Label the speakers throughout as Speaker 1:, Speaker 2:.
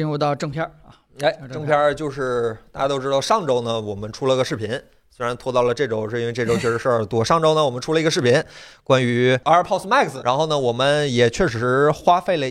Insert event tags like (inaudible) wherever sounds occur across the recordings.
Speaker 1: 进入到正片儿啊，
Speaker 2: 哎，正片儿就是大家都知道，上周呢我们出了个视频，虽然拖到了这周，是因为这周确实事儿多。上周呢我们出了一个视频，关于 AirPods Max，然后呢我们也确实花费了。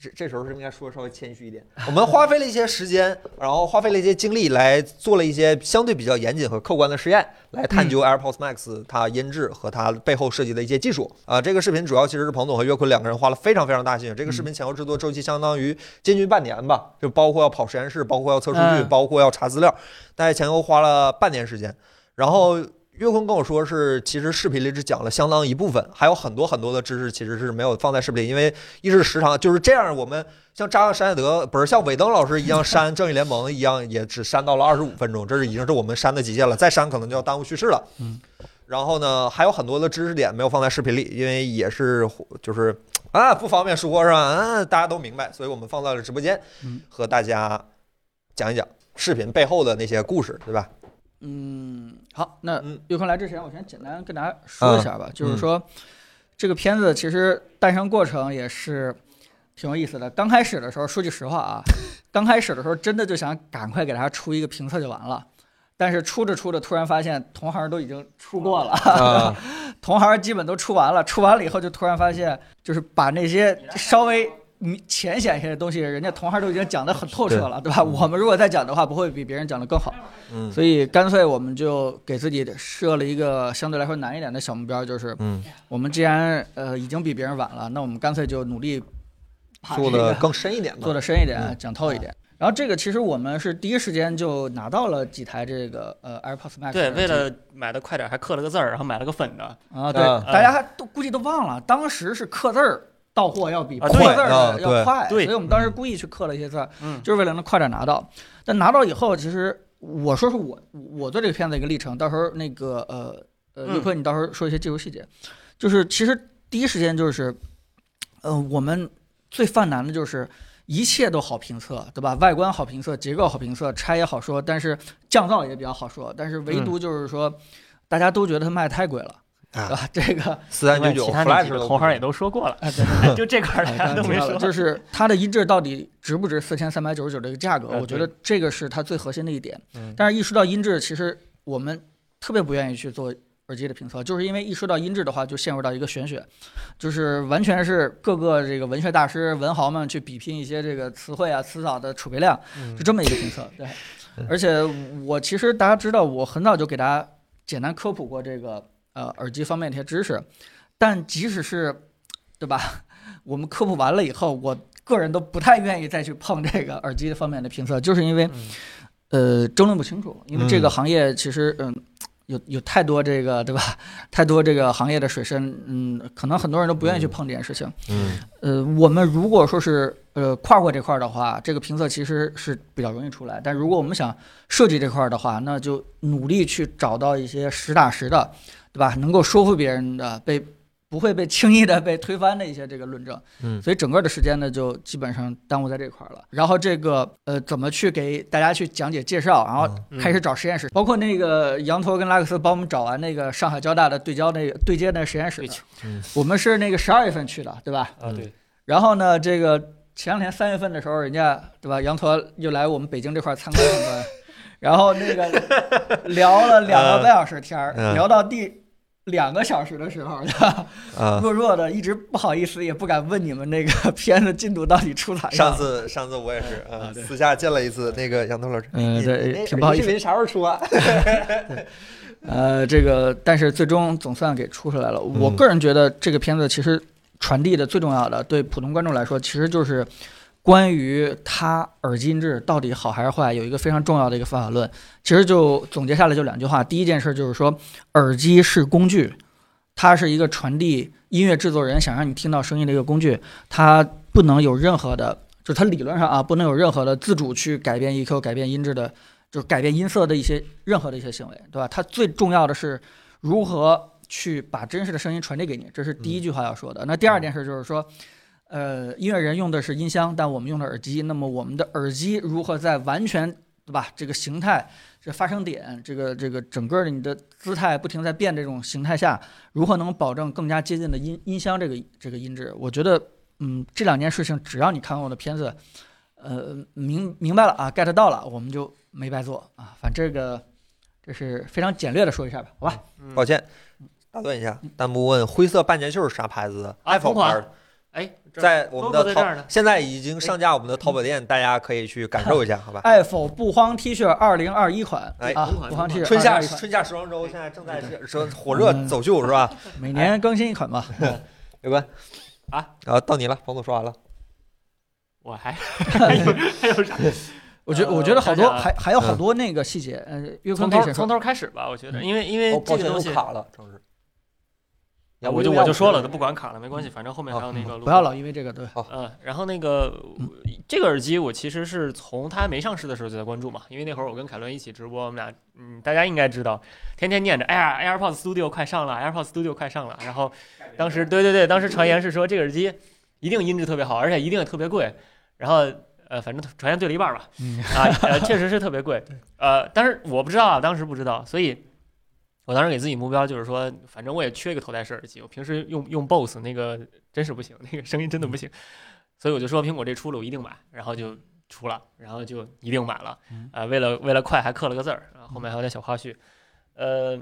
Speaker 2: 这这时候是应该说稍微谦虚一点，我们花费了一些时间，然后花费了一些精力来做了一些相对比较严谨和客观的实验，来探究 AirPods Max 它音质和它背后设计的一些技术。啊，这个视频主要其实是彭总和岳坤两个人花了非常非常大心血。这个视频前后制作周期相当于接近半年吧，就包括要跑实验室，包括要测数据，包括要查资料，大概前后花了半年时间。然后。岳坤跟我说是，其实视频里只讲了相当一部分，还有很多很多的知识其实是没有放在视频里，因为一是时长就是这样。我们像扎克山海德不是像韦登老师一样删正义联盟一样，也只删到了二十五分钟，这是已经是我们删的极限了，再删可能就要耽误叙事了。
Speaker 1: 嗯。
Speaker 2: 然后呢，还有很多的知识点没有放在视频里，因为也是就是啊不方便说，是吧？嗯，大家都明白，所以我们放在了直播间，和大家讲一讲视频背后的那些故事，对吧？
Speaker 1: 嗯，好，那有空来之前，我先简单跟大家说一下吧，就是说这个片子其实诞生过程也是挺有意思的。刚开始的时候，说句实话啊，(laughs) 刚开始的时候真的就想赶快给大家出一个评测就完了，但是出着出着，突然发现同行都已经出过了，(laughs) 同行基本都出完了，出完了以后就突然发现，就是把那些稍微。浅显一些的东西，人家同行都已经讲得很透彻了，对吧？我们如果再讲的话，不会比别人讲得更好。
Speaker 2: 嗯，
Speaker 1: 所以干脆我们就给自己设了一个相对来说难一点的小目标，就是，
Speaker 2: 嗯，
Speaker 1: 我们既然呃已经比别人晚了，那我们干脆就努力
Speaker 2: 做的更深一点，
Speaker 1: 做的深一点，讲透一点。然后这个其实我们是第一时间就拿到了几台这个呃 AirPods Max。
Speaker 3: 对，为了买的快点，还刻了个字儿，然后买了个粉的。
Speaker 1: 啊，对，大家还都估计都忘了，当时是刻字儿。到货要比刻字儿要快，所以我们当时故意去刻了一些字，就是为了能快点拿到。但拿到以后，其实我说说我我做这个片子一个历程。到时候那个呃呃，刘坤，你到时候说一些技术细节。就是其实第一时间就是，呃，我们最犯难的就是一切都好评测，对吧？外观好评测，结构好评测，拆也好说，但是降噪也比较好说，但是唯独就是说，大家都觉得它卖太贵了。啊，这个
Speaker 2: 四三九九，
Speaker 3: 其他那几个同行也都说过了，(laughs) 就这块大家都没说。
Speaker 1: 就是它的音质到底值不值四千三百九十九这个价格？我觉得这个是它最核心的一点。但是，一说到音质，其实我们特别不愿意去做耳机的评测，就是因为一说到音质的话，就陷入到一个玄学，就是完全是各个这个文学大师、文豪们去比拼一些这个词汇啊、词藻的储备量，就这么一个评测。对，而且我其实大家知道，我很早就给大家简单科普过这个。呃，耳机方面的一些知识，但即使是，对吧？(laughs) 我们科普完了以后，我个人都不太愿意再去碰这个耳机方面的评测，就是因为，呃，争论不清楚。因为这个行业其实，嗯，有有太多这个，对吧？(laughs) 太多这个行业的水深，嗯，可能很多人都不愿意去碰这件事情。
Speaker 2: 嗯，
Speaker 1: 呃，我们如果说是呃跨过这块的话，这个评测其实是比较容易出来。但如果我们想设计这块的话，那就努力去找到一些实打实的。对吧？能够说服别人的，被不会被轻易的被推翻的一些这个论证，
Speaker 2: 嗯，
Speaker 1: 所以整个的时间呢，就基本上耽误在这块了。然后这个呃，怎么去给大家去讲解介绍，然后开始找实验室，包括那个羊驼跟拉克斯帮我们找完那个上海交大的对焦那个对接那实验室，
Speaker 2: 嗯，
Speaker 1: 我们是那个十二月份去的，对吧？
Speaker 3: 啊，对。
Speaker 1: 然后呢，这个前两天三月份的时候，人家对吧？羊驼又来我们北京这块参观参观，(laughs) 然后那个聊了两个半小时天儿，聊到第。两个小时的时候，(laughs) 弱弱的，一直不好意思，也不敢问你们那个 (laughs) 片子进度到底出咋样。
Speaker 2: 上次上次我也是，啊，私下见了一次那个杨东老师，
Speaker 1: 嗯，对，挺不好意思。视
Speaker 2: 频啥时候出啊？(laughs)
Speaker 1: 呃，这个，但是最终总算给出出来了。我个人觉得这个片子其实传递的最重要的，对普通观众来说，其实就是。关于它耳机音质到底好还是坏，有一个非常重要的一个方法论，其实就总结下来就两句话。第一件事就是说，耳机是工具，它是一个传递音乐制作人想让你听到声音的一个工具，它不能有任何的，就是它理论上啊，不能有任何的自主去改变 EQ、改变音质的，就是改变音色的一些任何的一些行为，对吧？它最重要的是如何去把真实的声音传递给你，这是第一句话要说的。那第二件事就是说。呃，音乐人用的是音箱，但我们用的耳机。那么我们的耳机如何在完全对吧？这个形态、这发声点、这个这个整个的你的姿态不停在变这种形态下，如何能保证更加接近的音音箱这个这个音质？我觉得，嗯，这两件事情，只要你看过我的片子，呃明明白了啊，get 到了，我们就没白做啊。反正这个这是非常简略的说一下吧，好吧？
Speaker 3: 嗯
Speaker 2: 抱歉，打断一下，弹幕问灰色半截袖是啥牌子？iPhone
Speaker 3: 哎，
Speaker 2: 在我们的淘现在已经上架我们的淘宝店，大家可以去感受一下，好吧？
Speaker 1: 爱否不慌 T 恤二零二一款
Speaker 2: 哎
Speaker 1: 不慌 T 恤
Speaker 2: 春夏春夏时装周现在正在说火热走秀是吧？
Speaker 1: 每年更新一款吧。(laughs)
Speaker 2: 有关
Speaker 3: 啊，
Speaker 2: 啊，到你了，彭总说完了。
Speaker 3: 我还还 (laughs) 有还有啥？
Speaker 1: 我觉我觉得好多还还有好多那个细节，呃，岳坤可以先说。
Speaker 3: 从头从头开始吧，我觉得，因为因为这个东西。啊我就我就说了，都不管卡了没关系，反正后面还有那个录
Speaker 1: 不要老因为这个对。
Speaker 3: 嗯，然后那个
Speaker 1: 嗯
Speaker 3: 这个耳机，我其实是从它没上市的时候就在关注嘛，因为那会儿我跟凯伦一起直播，我们俩，嗯，大家应该知道，天天念着，哎呀，AirPods Studio 快上了，AirPods Studio 快上了。然后当时，对对对，当时传言是说这个耳机一定音质特别好，而且一定也特别贵。然后呃，反正传言对了一半吧，
Speaker 1: 嗯
Speaker 3: 啊，呃，确实是特别贵，(laughs) 呃，但是我不知道啊，当时不知道，所以。我当时给自己目标就是说，反正我也缺一个头戴式耳机，我平时用用 BOSS 那个真是不行，那个声音真的不行，所以我就说苹果这出了我一定买，然后就出了，然后就一定买了，
Speaker 1: 嗯。
Speaker 3: 啊、为了为了快还刻了个字儿，然后后面还有点小花絮，呃，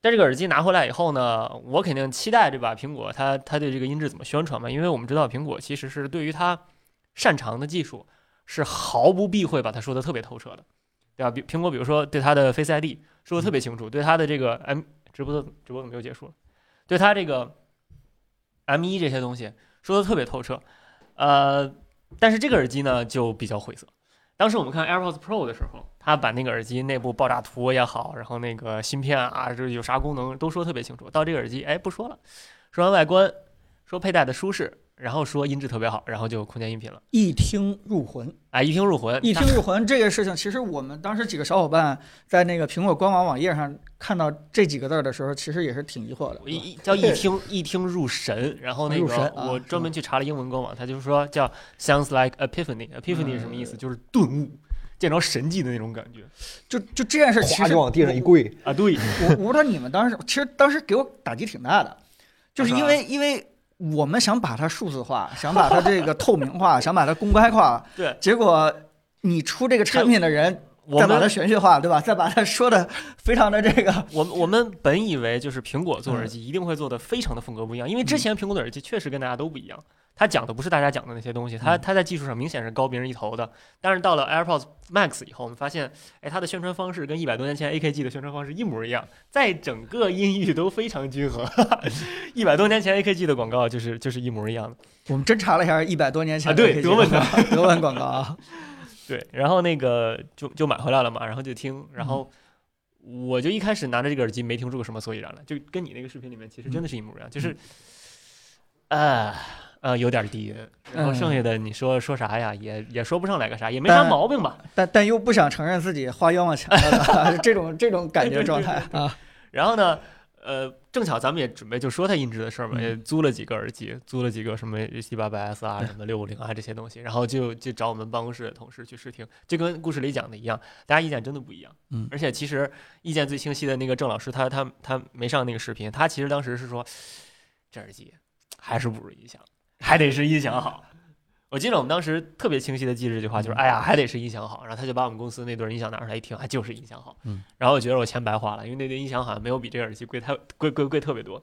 Speaker 3: 但这个耳机拿回来以后呢，我肯定期待这把苹果它它对这个音质怎么宣传嘛，因为我们知道苹果其实是对于它擅长的技术是毫不避讳把它说的特别透彻的，对吧？比苹果比如说对它的 Face ID 说的特别清楚，对它的这个 M 直播的直播怎么又结束了？对它这个 M 一这些东西说的特别透彻，呃，但是这个耳机呢就比较晦涩。当时我们看 AirPods Pro 的时候，他把那个耳机内部爆炸图也好，然后那个芯片啊，这有啥功能都说特别清楚。到这个耳机，哎，不说了，说完外观，说佩戴的舒适，然后说音质特别好，然后就空间音频了。
Speaker 1: 一听入魂，
Speaker 3: 哎，一听入魂，
Speaker 1: 一听入魂这个事情，其实我们当时几个小伙伴在那个苹果官网网页上看到这几个字儿的时候，其实也是挺疑惑的。
Speaker 3: 一一叫一听一听入神，然后那个我专门去查了英文官网，他就说叫 sounds like epiphany。epiphany 是什么意思？就是顿悟，见着神迹的那种感觉
Speaker 1: 就就这件事，其实
Speaker 2: 就往地上一跪，
Speaker 3: 啊。对，
Speaker 1: 我我不知道你们当时，其实当时给我打击挺大的，就是因为因为我们想把它数字化，(laughs) 想把它这个透明化，(laughs) 想把它公开化，
Speaker 3: 对，
Speaker 1: 结果你出这个产品的人
Speaker 3: 我
Speaker 1: 再把它玄学化，对吧？再把它说的非常的这个，(laughs)
Speaker 3: 我们我们本以为就是苹果做耳
Speaker 1: 嗯。
Speaker 3: 机一定会做的非常的风格不一样，因为之前苹果的耳机确实跟大家都不一样，它讲的不是大家讲的那些东西，
Speaker 1: 他
Speaker 3: 他在技术上明显是高别人一头的。但是到了 AirPods Max 以后，我们发现，哎，它的宣传方式跟一百多年前 AKG 的宣传方式一模一样，在整个音域都非常均衡。(laughs) 一百多年前 AKG 的广告就是就是一模一样的。
Speaker 1: 我们侦查了一下一百多年前
Speaker 3: 啊对德文的 (laughs)
Speaker 1: 德文广告啊，(laughs)
Speaker 3: 对，然后那个就就买回来了嘛，然后就听，然后
Speaker 1: 嗯
Speaker 3: 我就一开始拿着这个耳机没听出个什么所以然来，就跟你那个视频里面其实真的是一模一样，就是，呃呃有点低，然后剩下的你说说啥呀，也也说不上来个啥，也没啥毛病吧。
Speaker 1: 但但又不想承认自己花冤枉钱了，(laughs) 这种这种感觉状态啊，
Speaker 3: 然后呢，呃，正巧咱们也准备就说它音质的事儿嘛，
Speaker 1: 嗯。
Speaker 3: 也租了几个耳机，租了几个什么七八百 S 啊，什么六五零啊这些东西，然后就就找我们办公室的同事去试听，就跟故事里讲的一样，大家意见真的不一样。
Speaker 1: 嗯。
Speaker 3: 而且其实意见最清晰的那个郑老师，他他他没上那个视频，他其实当时是说，这耳机还是不如音响，还得是音响好。我记得我们当时特别清晰的记着这句话，就是
Speaker 1: 嗯
Speaker 3: 哎呀，还得是音响好。然后他就把我们公司那对音响拿出来一听，哎就是音响好。
Speaker 1: 嗯，
Speaker 3: 然后我觉得我钱白花了，因为那对音响好像没有比这个耳机贵太贵贵贵特别多。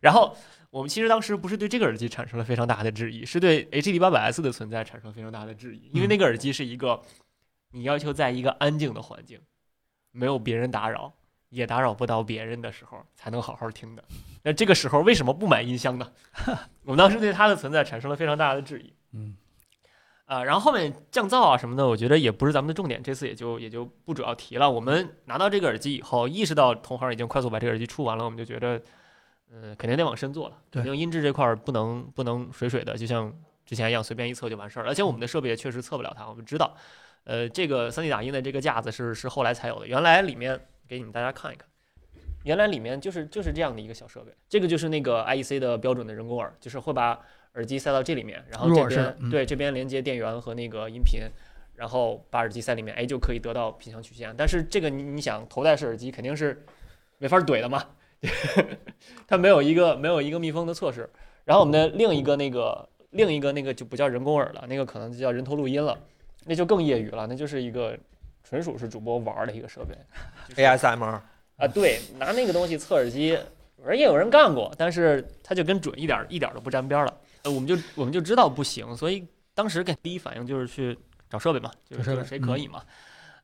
Speaker 3: 然后我们其实当时不是对这个耳机产生了非常大的质疑，是对 HD 八百 S 的存在产生了非常大的质疑，因为那个耳机是一个你要求在一个安静的环境，没有别人打扰，也打扰不到别人的时候才能好好听的。那这个时候为什么不买音箱呢？(laughs) 我们当时对它的存在产生了非常大的质疑。
Speaker 1: 嗯。
Speaker 3: 啊，然后后面降噪啊什么的，我觉得也不是咱们的重点，这次也就也就不主要提了。我们拿到这个耳机以后，意识到同行已经快速把这个耳机出完了，我们就觉得，呃，肯定得往深做了，
Speaker 1: 对
Speaker 3: 肯定音质这块儿不能不能水水的，就像之前一样随便一测就完事儿了。而且我们的设备也确实测不了它，我们知道，呃，这个 3D 打印的这个架子是是后来才有的，原来里面给你们大家看一看。原来里面就是就是这样的一个小设备，这个就是那个 IEC 的标准的人工耳，就是会把耳机塞到这里面，然后这边对这边连接电源和那个音频，然后把耳机塞里面，哎就可以得到频响曲线。但是这个你你想头戴式耳机肯定是没法怼的嘛，(laughs) 它没有一个没有一个密封的措施。然后我们的另一个那个另一个那个就不叫人工耳了，那个可能就叫人头录音了。那就更业余了，那就是一个纯属是主播玩的一个设备。就是
Speaker 2: ASMR
Speaker 3: 啊，对，拿那个东西测耳机，反正也有人干过，但是它就跟准一点一点都不沾边了。呃，我们就我们就知道不行，所以当时给第一反应就是去找设备嘛，就是谁可以嘛。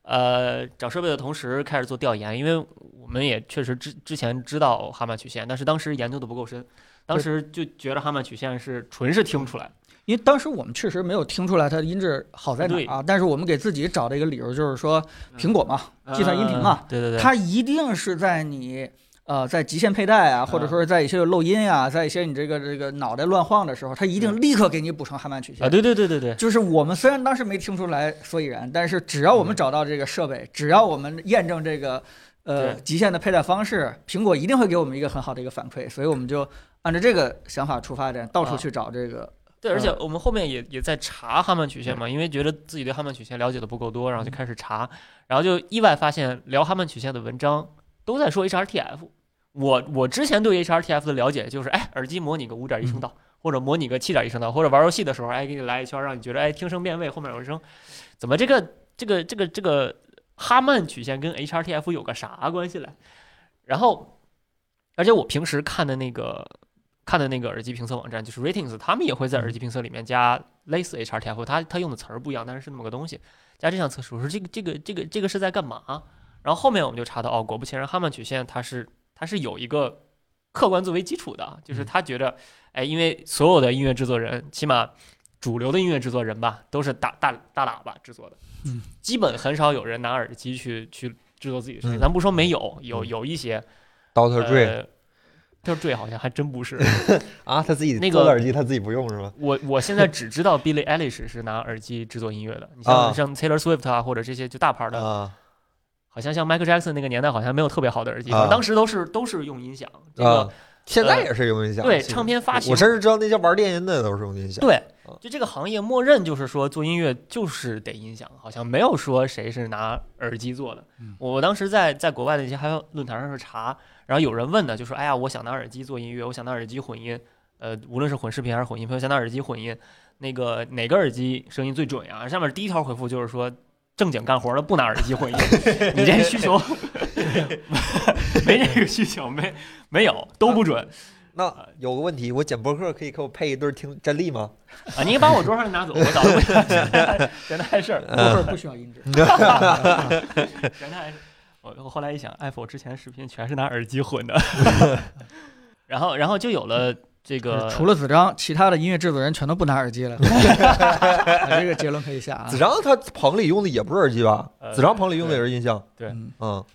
Speaker 3: 呃，找设备的同时开始做调研，因为我们也确实之之前知道哈曼曲线，但是当时研究的不够深，当时就觉得哈曼曲线是纯是听不出来。
Speaker 1: 因为当时我们确实没有听出来它的音质好在哪啊，但是我们给自己找的一个理由就是说，苹果嘛，计算音频嘛，
Speaker 3: 嗯，对对对，
Speaker 1: 它一定是在你呃在极限佩戴啊，或者说是在一些漏音啊、在一些你这个这个脑袋乱晃的时候，它一定立刻给你补成哈曼曲线
Speaker 3: 啊，。对对对对对，
Speaker 1: 就是我们虽然当时没听出来所以然，但是只要我们找到这个设备，只要我们验证这个呃极限的佩戴方式，苹果一定会给我们一个很好的一个反馈，所以我们就按照这个想法出发点，到处
Speaker 3: 啊
Speaker 1: 去找这个。
Speaker 3: 对，而且
Speaker 1: 嗯。
Speaker 3: 我们后面也也在查哈曼曲线嘛，因为觉得自己对哈曼曲线了解的不够多，然后就开始查，然后就意外发现聊哈曼曲线的文章都在说 HRTF。我我之前对 HRTF 的了解就是，哎，耳机模拟个五点一声道，或者模拟个七点一声道，或者玩游戏的时候，哎，给你来一圈，让你觉得哎听声辨位后面有一声，怎么这个这个这个这个哈曼曲线跟 HRTF 有个啥关系嘞？然后，而且我平时看的那个看的那个耳机评测网站就是 Ratings，他们也会在耳机评测里面加类似 HRTF，他他用的词儿不一样，但是是那么个东西。加这项测试，我说这个这个这个这个是在干嘛？然后后面我们就查到，哦，果不其然，哈曼曲线它是它是有一个客观作为基础的，就是他觉得，哎，因为所有的音乐制作人，起码主流的音乐制作人吧，都是大大大喇叭制作的，
Speaker 1: 嗯，
Speaker 3: 基本很少有人拿耳机去去制作自己的声音。
Speaker 2: 嗯
Speaker 3: 咱不说没有，有有一些
Speaker 2: Doctor Dre
Speaker 3: 呃 Dr. Dre 好像还真不是。(laughs)
Speaker 2: 啊，他自己
Speaker 3: 那个
Speaker 2: 耳机他自己不用是吗？
Speaker 3: 我我现在只知道 Billie Eilish 是拿耳机制作音乐的，你
Speaker 2: 啊
Speaker 3: 像像 Taylor Swift 啊，或者这些就大牌的，
Speaker 2: 啊
Speaker 3: 好像像 Michael Jackson 那个年代好像没有特别好的耳机，
Speaker 2: 啊
Speaker 3: 当时都是都是用音响。这
Speaker 2: 啊
Speaker 3: 个，
Speaker 2: 现在也是用音响。
Speaker 3: 对唱片发行
Speaker 2: 我甚至知道那些玩电音的都是用音响。
Speaker 3: 对
Speaker 2: 啊，
Speaker 3: 就这个行业默认就是说做音乐就是得音响，好像没有说谁是拿耳机做的
Speaker 1: 嗯。
Speaker 3: 我当时在在国外的一些还有论坛上是查，然后有人问的就说，哎呀，我想拿耳机做音乐，我想拿耳机混音，呃，无论是混视频还是混音频，我想拿耳机混音，那个哪个耳机声音最准呀？上面第一条回复就是说。正经干活的不拿耳机混音，(laughs) 你这需求 (laughs) 没这个需求，没没有都不准
Speaker 2: 那有个问题，我剪播客可以给我配一对听真力吗？
Speaker 3: 啊！你把我桌上拿走，我早就不简单的事儿。
Speaker 1: 过会儿不需要音质。(laughs)
Speaker 3: 原来还是我我后来一想，Apple 之前视频全是拿耳机混的，(laughs) 然后然后就有了这个
Speaker 1: 除了子章，其他的音乐制作人全都不拿耳机了。啊这个结论可以下啊
Speaker 2: 子。章他棚里用的也不是耳机吧？
Speaker 3: 呃
Speaker 2: 子章棚里用的也是音箱。
Speaker 3: 对
Speaker 1: 嗯
Speaker 2: 嗯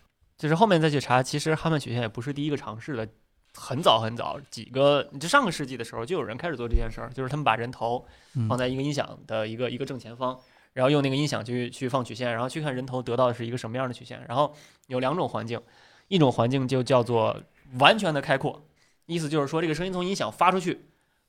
Speaker 3: 就是后面再去查，其实哈曼曲线也不是第一个尝试的，很早很早，几个就上个世纪的时候就有人开始做这件事儿，就是他们把人头
Speaker 1: 嗯
Speaker 3: 放在一个音响的一个一个正前方，然后用那个音响去去放曲线，然后去看人头得到的是一个什么样的曲线。然后有两种环境，一种环境就叫做完全的开阔，意思就是说这个声音从音响发出去，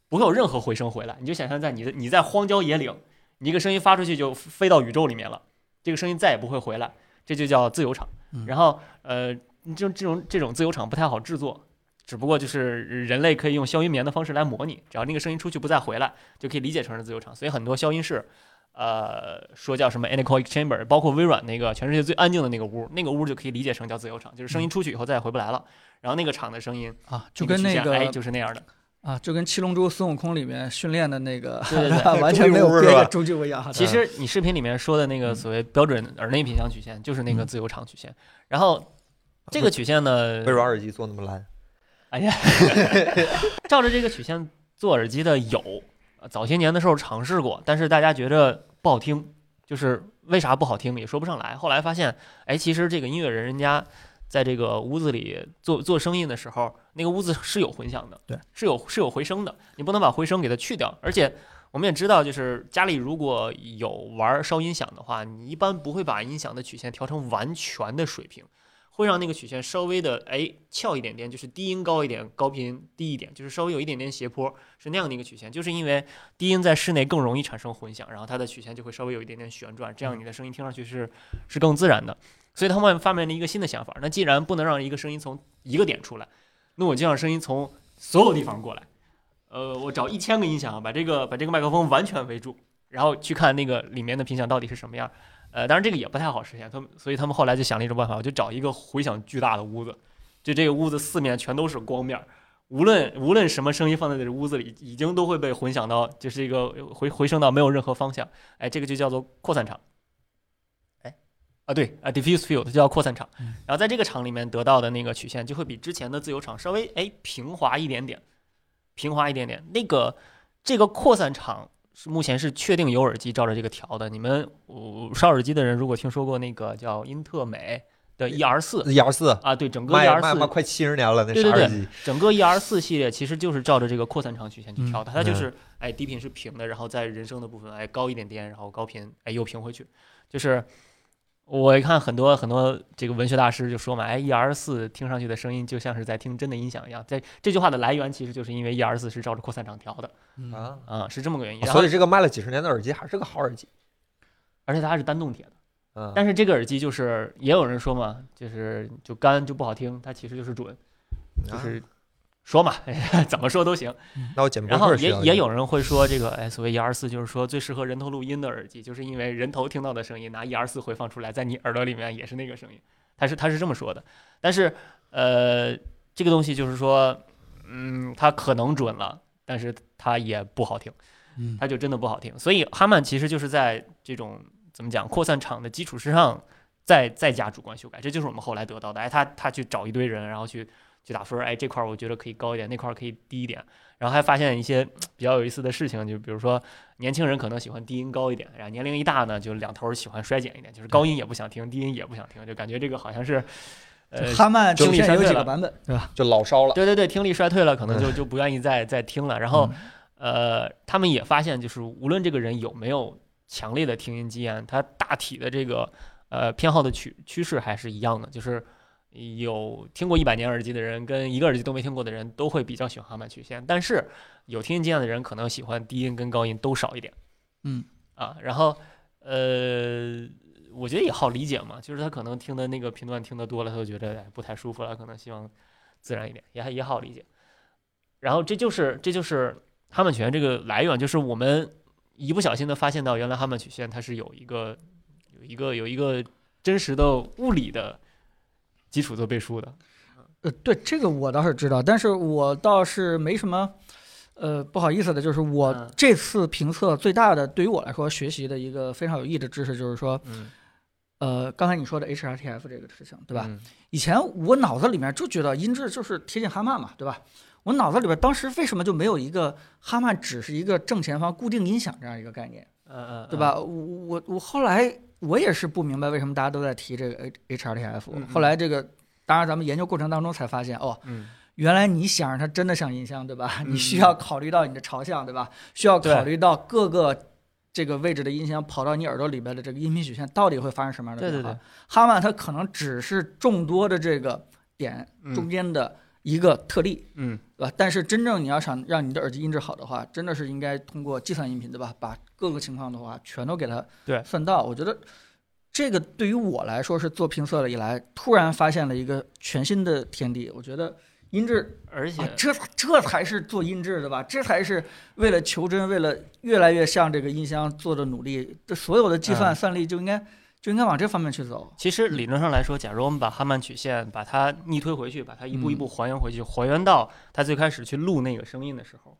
Speaker 3: 不会有任何回声回来，你就想象在你的你在荒郊野岭，你一个声音发出去就飞到宇宙里面了，这个声音再也不会回来，这就叫自由场。
Speaker 1: 嗯
Speaker 3: 然后呃，这这种这种自由场不太好制作。只不过就是人类可以用消音棉的方式来模拟，只要那个声音出去不再回来，就可以理解成是自由场。所以很多消音室，呃，说叫什么 anechoic chamber，包括微软那个全世界最安静的那个屋，那个屋就可以理解成叫自由场，就是声音出去以后再也回不来了。然后那个场的声音
Speaker 1: 啊，就跟那
Speaker 3: 那曲线哎就是那样的。
Speaker 1: 啊，就跟七龙珠孙悟空里面训练的那个
Speaker 3: 对对对 (laughs)
Speaker 1: 完全没有
Speaker 2: 终极屋是吧
Speaker 1: 别的终极屋一样。
Speaker 3: 其实你视频里面说的那个所谓标准耳内频响曲线，就是那个
Speaker 1: 嗯
Speaker 3: 自由场曲线。然后这个曲线呢，
Speaker 2: 微软耳机做那么烂，
Speaker 3: 哎呀，(laughs) 照着这个曲线做耳机的有，呃早些年的时候尝试过，但是大家觉得不好听，就是为啥不好听也说不上来。后来发现，哎，其实这个音乐人人家在这个屋子里做做声音的时候，那个屋子是有混响的，
Speaker 1: 对，
Speaker 3: 是有是有回声的，你不能把回声给它去掉。而且我们也知道，就是家里如果有玩烧音响的话，你一般不会把音响的曲线调成完全的水平。会让那个曲线稍微的哎翘一点点，就是低音高一点，高频低一点，就是稍微有一点点斜坡，是那样的一个曲线。就是因为低音在室内更容易产生混响，然后它的曲线就会稍微有一点点旋转，这样你的声音听上去是是更自然的。所以他们发明了一个新的想法，那既然不能让一个声音从一个点出来，那我就让声音从所有地方过来。呃，我找一千个音响，把这个把这个麦克风完全围住，然后去看那个里面的频响到底是什么样。呃，当然这个也不太好实现，他们所以他们后来就想了一种办法，我就找一个回响巨大的屋子，就这个屋子四面全都是光面，无论无论什么声音放在这屋子里，已经都会被混响到，就是一个回回声到没有任何方向。哎，这个就叫做扩散场。哎，啊对啊，diffuse field 就叫扩散场。
Speaker 1: 嗯
Speaker 3: 然后在这个场里面得到的那个曲线就会比之前的自由场稍微哎平滑一点点，平滑一点点。那个这个扩散场是目前是确定有耳机照着这个调的。你们呃烧耳机的人如果听说过那个叫英特美的 ER 四
Speaker 2: ER 四
Speaker 3: 啊，对，整个 ER 四
Speaker 2: 快七十年了，那
Speaker 3: 对对对
Speaker 2: 傻耳机。
Speaker 3: 整个 ER 四系列其实就是照着这个扩散场曲线去调的，它就是哎低频是平的，然后在人声的部分哎高一点点，然后高频哎又平回去，就是。我一看很多很多这个文学大师就说嘛，哎，ER 四听上去的声音就像是在听真的音响一样。在这句话的来源其实就是因为 ER 四是照着扩散场调的
Speaker 1: 嗯
Speaker 2: 啊，
Speaker 3: 啊、是这么个原因。
Speaker 2: 所以这个卖了几十年的耳机还是个好耳机。
Speaker 3: 而且它还是单动铁的，
Speaker 2: 嗯，
Speaker 3: 但是这个耳机就是也有人说嘛，就是就干就不好听，它其实就是准，就
Speaker 2: 啊
Speaker 3: 是说嘛，(laughs) 怎么说都行。
Speaker 2: 那我剪
Speaker 3: 然后也也有人会说，这个哎，所谓 ER 四就是说最适合人头录音的耳机，就是因为人头听到的声音拿一二四回放出来，在你耳朵里面也是那个声音，他是他是这么说的。但是呃，这个东西就是说，嗯，它可能准了，但是它也不好听，
Speaker 1: 嗯
Speaker 3: 它就真的不好听。所以哈曼其实就是在这种怎么讲扩散场的基础之上，再再加主观修改，这就是我们后来得到的。哎，他他去找一堆人，然后去去打分儿，哎，这块儿我觉得可以高一点，那块儿可以低一点，然后还发现一些 (tsk) 比较有意思的事情，就比如说年轻人可能喜欢低音高一点，然后年龄一大呢，就两头喜欢衰减一点，就是高音也不想听，低音也不想听，就感觉这个好像是。呃，
Speaker 1: 哈曼
Speaker 3: 听力衰退了
Speaker 1: 几个版本，对吧？
Speaker 2: 就老烧了。
Speaker 3: 对对对，听力衰退了，可能就就不愿意再再听了。然后
Speaker 1: 嗯，
Speaker 3: 呃，他们也发现，就是无论这个人有没有强烈的听音经验，他大体的这个呃偏好的趋趋势还是一样的，就是有听过一百年耳机的人跟一个耳机都没听过的人都会比较喜欢哈曼曲线，但是有听音经验的人可能喜欢低音跟高音都少一点。
Speaker 1: 嗯
Speaker 3: 啊，然后呃，我觉得也好理解嘛，就是他可能听的那个频段听得多了，他就觉得哎不太舒服了，可能希望自然一点，也还也好理解。然后这就是这就是哈曼曲线这个来源，就是我们一不小心的发现到，原来哈曼曲线它是有一个有一个有一个真实的物理的基础做背书的。
Speaker 1: 呃，对这个我倒是知道，但是我倒是没什么，呃，不好意思的，就是我
Speaker 3: 嗯
Speaker 1: 这次评测最大的对于我来说学习的一个非常有益的知识，就是说，
Speaker 3: 嗯，
Speaker 1: 呃，刚才你说的 HRTF 这个事情，对吧？
Speaker 3: 嗯？
Speaker 1: 以前我脑子里面就觉得音质就是贴近哈曼嘛，对吧？我脑子里边当时为什么就没有一个哈曼只是一个正前方固定音响这样一个概念，
Speaker 3: 嗯嗯，
Speaker 1: 对吧？我我我后来我也是不明白为什么大家都在提这个 H HRTF，后来这个当然咱们研究过程当中才发现，哦，
Speaker 3: 嗯？
Speaker 1: 原来你想让它真的像音箱，对吧？
Speaker 3: 嗯
Speaker 1: 你需要考虑到你的朝向，对吧？需要考虑到各个这个位置的音箱跑到你耳朵里边的这个音频曲线到底会发生什么样的变化。
Speaker 3: 对对对，
Speaker 1: 哈曼它可能只是众多的这个点
Speaker 3: 嗯
Speaker 1: 中间的一个特例，
Speaker 3: 嗯
Speaker 1: 对吧？但是真正你要想让你的耳机音质好的话，真的是应该通过计算音频，对吧？把各个情况的话全都给它算到。我觉得这个对于我来说是做评测了以来，突然发现了一个全新的天地。我觉得音质
Speaker 3: 而且
Speaker 1: 啊，这这才是做音质的吧？这才是为了求真，为了越来越像这个音箱做的努力。这所有的计算
Speaker 3: 嗯
Speaker 1: 算力就应该、就应该往这方面去走。
Speaker 3: 其实理论上来说，假如我们把哈曼曲线把它逆推回去，把它一步一
Speaker 1: 嗯
Speaker 3: 步还原回去，还原到他最开始去录那个声音的时候，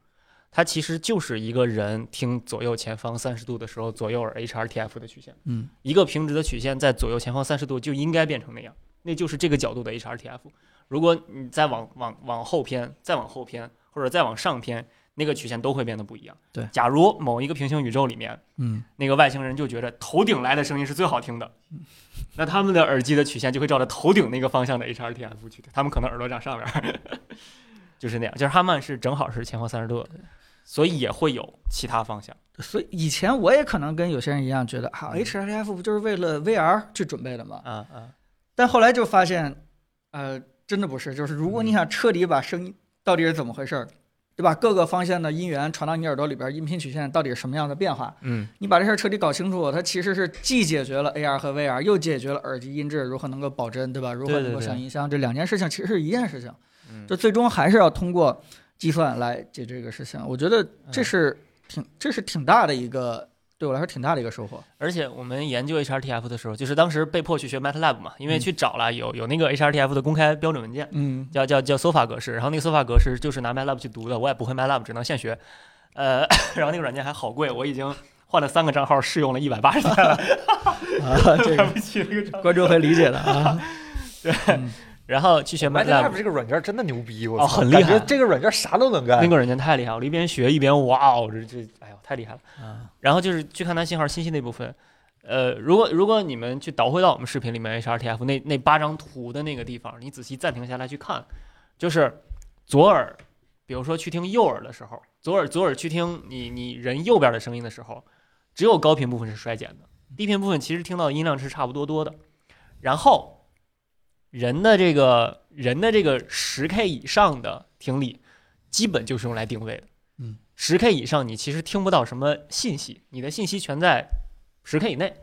Speaker 3: 它其实就是一个人听左右前方三十度的时候，左右耳 HRTF 的曲线。
Speaker 1: 嗯
Speaker 3: 一个平直的曲线在左右前方三十度就应该变成那样，那就是这个角度的 HRTF。如果你再往往往后偏，再往后偏，或者再往上偏，那个曲线都会变得不一样。
Speaker 1: 对
Speaker 3: 假如某一个平行宇宙里面，
Speaker 1: 嗯，
Speaker 3: 那个外星人就觉得头顶来的声音是最好听的，(laughs) 那他们的耳机的曲线就会照着头顶那个方向的 HRTF 去，他们可能耳朵长上边儿，(laughs) 就是那样。就是哈曼是正好是前后三十度，所以也会有其他方向。
Speaker 1: 所以以前我也可能跟有些人一样，觉得啊
Speaker 3: 嗯
Speaker 1: ，HRTF 不就是为了 VR 去准备的吗？
Speaker 3: 啊啊，
Speaker 1: 但后来就发现，呃，真的不是。就是如果你想彻底把声音到底是怎么回事儿，对吧？各个方向的音源传到你耳朵里边，音频曲线到底是什么样的变化？
Speaker 3: 嗯，
Speaker 1: 你把这事儿彻底搞清楚，它其实是既解决了 AR 和 VR，又解决了耳机音质如何能够保真，对吧？如何能够
Speaker 3: 对对对
Speaker 1: 像音箱，这两件事情其实是一件事情。
Speaker 3: 嗯
Speaker 1: 这最终还是要通过计算来解决这个事情。我觉得这
Speaker 3: 嗯
Speaker 1: 是挺这是挺大的一个对我来说挺大的一个收获。
Speaker 3: 而且我们研究 HRTF 的时候，就是当时被迫去学 MATLAB 嘛，因为去找了有有那个 HRTF 的公开标准文件，
Speaker 1: 嗯
Speaker 3: 叫叫叫 SOFA 格式，然后那个 SOFA 格式就是拿 MATLAB 去读的，我也不会 MATLAB，只能现学。呃，(laughs) 然后那个软件还好贵，我已经换了三个账号试用了一百八十天了，(laughs)
Speaker 1: 啊，这个。观众会理解的啊。
Speaker 3: 对 (laughs)
Speaker 1: 嗯
Speaker 3: 然后去学
Speaker 2: MATLAB
Speaker 3: MATLAB，
Speaker 2: 这个软件真的牛逼，我操
Speaker 3: 哦很厉害
Speaker 2: 这个软件啥都能干
Speaker 3: 那。个软件太厉害了，我一边学一边哇哦，这这哎呦太厉害了。
Speaker 1: 啊，
Speaker 3: 然后就是去看它信号信息那部分。呃，如果如果你们去倒回到我们视频里面 HRTF 那那八张图的那个地方，你仔细暂停下来去看，就是左耳，比如说去听右耳的时候，左耳左耳去听你你人右边的声音的时候，只有高频部分是衰减的，低频部分其实听到的音量是差不多多的。然后人的这个人的这个十 K 以上的听力，基本就是用来定位的。
Speaker 1: 嗯，
Speaker 3: 十 K 以上你其实听不到什么信息，你的信息全在十 K 以内。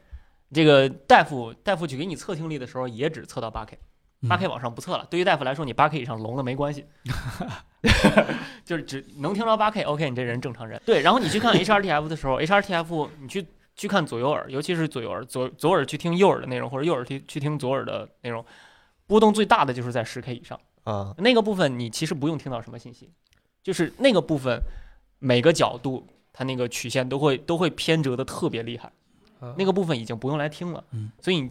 Speaker 3: 这个大夫大夫去给你测听力的时候，也只测到八 K，八 K 往上不测了。对于大夫来说，你八 K 以上聋了没关系，(laughs) 就是只能听到八 K，OK，、你这人正常人。对，然后你去看 HRTF 的时候，HRTF 你去去看左右耳，尤其是左右耳，左左耳去听右耳的内容，或者右耳去去听左耳的内容，波动最大的就是在十 K 以上。
Speaker 2: 啊，
Speaker 3: 那个部分你其实不用听到什么信息，就是那个部分每个角度它那个曲线都会都会偏折的特别厉害，
Speaker 2: 啊
Speaker 3: 那个部分已经不用来听了。
Speaker 1: 嗯，
Speaker 3: 所以你